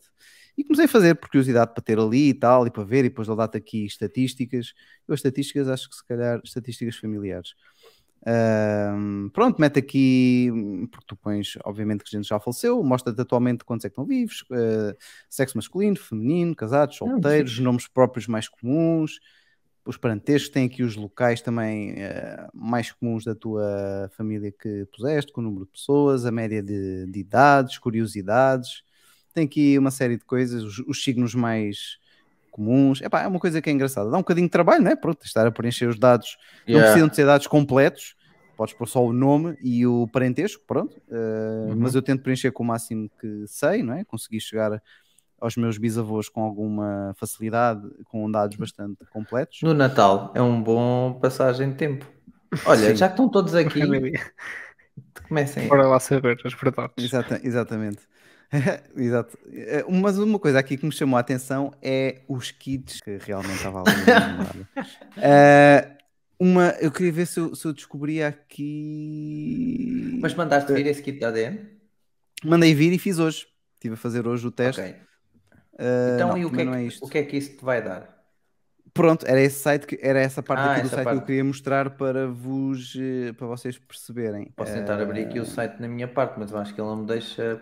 E comecei a fazer por curiosidade para ter ali e tal, e para ver, e depois ele dá-te aqui estatísticas. Eu as estatísticas acho que se calhar estatísticas familiares. Um, pronto, mete aqui, porque tu pões, obviamente, que a gente já faleceu, mostra-te atualmente quantos é que estão vivos, uh, sexo masculino, feminino, casados, Ah, solteiros, fixe. nomes próprios mais comuns, os parentescos, tem aqui os locais também eh, mais comuns da tua família que puseste, com o número de pessoas, a média de, de idades, curiosidades, tem aqui uma série de coisas, os, os signos mais comuns, Epá, é uma coisa que é engraçada, dá um bocadinho de trabalho, não é? Pronto, estar a preencher os dados não Yeah. precisam de ser dados completos, podes pôr só o nome e o parentesco, pronto. Uh, Uhum. Mas eu tento preencher com o máximo que sei, não é? Consegui chegar aos meus bisavôs com alguma facilidade, com dados bastante completos. No Natal é um bom passagem de tempo. Olha, Sim. já que estão todos <laughs> aqui, comecem. Bora lá saber as verdades. Exata, exatamente. <laughs> Exato. Eh, Mas uma coisa aqui que me chamou a atenção é os kits que realmente estava ali. <laughs> Eh, uma, eu queria ver se eu, se eu descobria aqui. Mas mandaste vir esse kit de ADN? Mandei vir e fiz hoje. Estive a fazer hoje o teste. Ok. Eh, Então, não, e o que, é é que, isto. o que é que isso te vai dar? Pronto, era esse site que era essa parte Ah, aqui do site que eu parte. queria mostrar para vos para vocês perceberem. Posso tentar abrir aqui o site na minha parte, mas eu acho que ele não me deixa.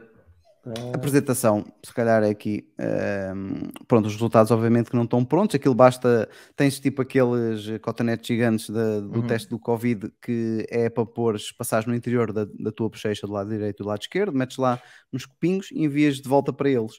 Ah, apresentação, se calhar é aqui. Ehm, pronto, os resultados obviamente que não estão prontos. Aquilo basta, tens tipo aqueles cotonetes gigantes da- do Uhum. teste do Covid que é para pôr passares no interior da, da tua bochecha do lado direito e do lado esquerdo, metes lá nos copinhos e envias de volta para eles.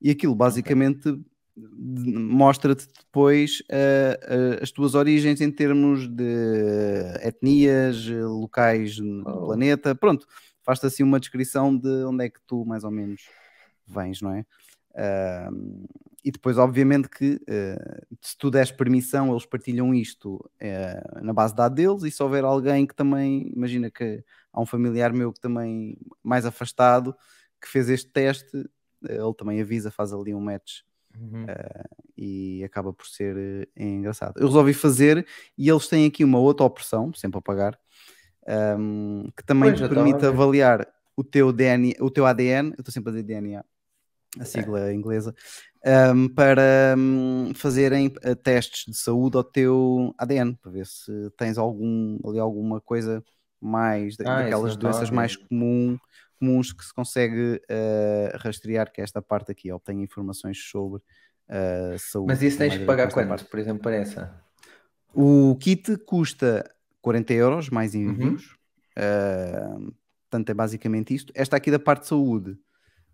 E aquilo basicamente de- mostra-te depois eh, eh, as tuas origens em termos de etnias, locais no Oh. planeta, pronto, faz-te assim uma descrição de onde é que tu mais ou menos vens, não é? Ahm, e depois, obviamente, que eh, se tu deres permissão, eles partilham isto eh, na base de dados deles. E se houver alguém que também, imagina que há um familiar meu que também mais afastado que fez este teste, eh, ele também avisa, faz ali um match uhum. e acaba por ser engraçado. Eu resolvi fazer e eles têm aqui uma outra opção, sempre a pagar, ahm, que também Pois, te permite ver. avaliar o teu, DNA, o teu ADN, eu estou sempre a dizer DNA, a sigla inglesa, ahm, para hum, fazerem eh, testes de saúde ao teu ADN, para ver se tens algum, ali alguma coisa mais da- Ah, daquelas doenças ver. mais comum, comuns que se consegue eh, rastrear, que é esta parte aqui, tem informações sobre eh, saúde. Mas isso tens ver pagar quanto, parte. por exemplo, para essa? O kit custa 40 euros, mais Uhum. envios. Uh, portanto, é basicamente isto. Esta aqui da parte de saúde,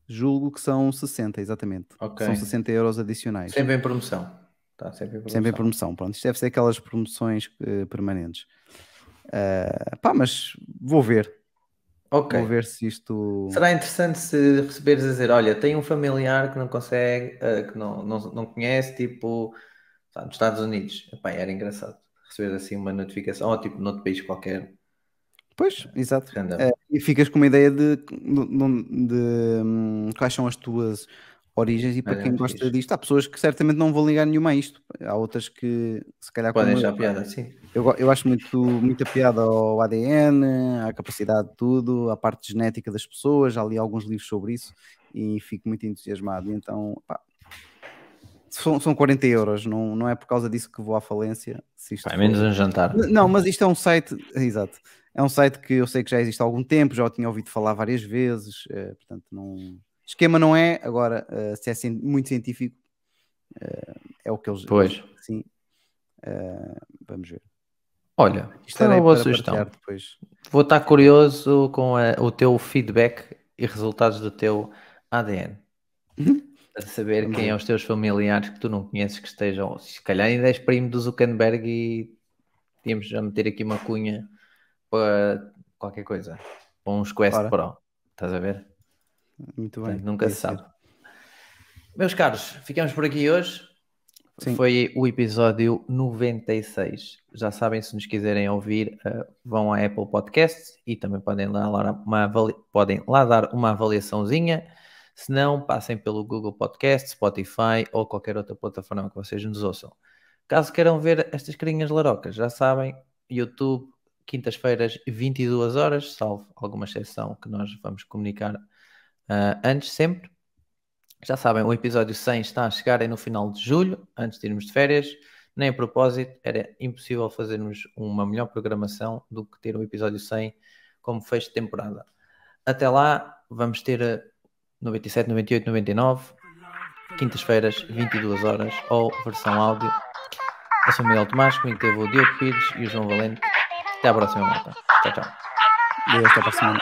julgo que são 60, exatamente. Ok. São 60 euros adicionais. Sempre em promoção. Está sempre em promoção. Sempre em promoção. Pronto, isto deve ser aquelas promoções eh, permanentes. Uh, pá, mas vou ver. Vou ver se isto. Será interessante se receberes a dizer, olha, tem um familiar que não consegue, ah, que não, não, não conhece, tipo, nos Estados Unidos. Epá, era engraçado receber assim uma notificação, ou tipo, noutro país qualquer. Pois, exato. Eh, e ficas com uma ideia de, de- de- de, hum, quais são as tuas origens e para Era quem gosta fixe. disto. Há pessoas que certamente não vão ligar nenhuma a isto. Há outras que se calhar Podem achar piada, sim. eu, eu acho muito, muita piada ao ADN, à capacidade de tudo, à parte genética das pessoas. Já li alguns livros sobre isso e fico muito entusiasmado. Então, pá, são, são 40 euros, não, não é por causa disso que vou à falência. Se isto é for- menos um jantar. Não, mas isto é um site, exato. É um site que eu sei que já existe há algum tempo, já o tinha ouvido falar várias vezes, eh, portanto, não. Esquema não é, agora, eh, se é muito científico, eh, é o que eles. Pois. Sim. Vamos ver. Olha, Isto era uma boa sugestão. Vou estar curioso com a- o teu feedback e resultados do teu ADN. Para saber Vamos quem é os teus familiares que tu não conheces que estejam. Se calhar ainda és primo do Zuckerberg e tínhamos já meter aqui uma cunha para qualquer coisa. Para uns Quest Ora. Pro. Estás a ver? Muito bem. Portanto, nunca se sabe. Meus caros, ficamos por aqui hoje. Sim. Foi o episódio 96. Já sabem, se nos quiserem ouvir, eh, vão à Apple Podcasts e também podem lá, podem lá dar uma avaliaçãozinha. Se não, passem pelo Google Podcast, Spotify ou qualquer outra plataforma que vocês nos ouçam. Caso queiram ver estas carinhas larocas, já sabem, YouTube, quintas-feiras, 22 horas, salvo alguma exceção que nós vamos comunicar ah, antes sempre. Já sabem, o episódio 100 está a chegar aí no final de julho, antes de irmos de férias. Nem a propósito, era impossível fazermos uma melhor programação do que ter o episódio 100 como fecho de temporada. Até lá, vamos ter a 97, 98, 99, quintas-feiras, 22 horas, ou versão áudio. Eu sou o Miguel Tomás, comigo teve o Diogo Pires e o João Valente. Até à próxima, malta. Tchau, tchau. E até a próxima.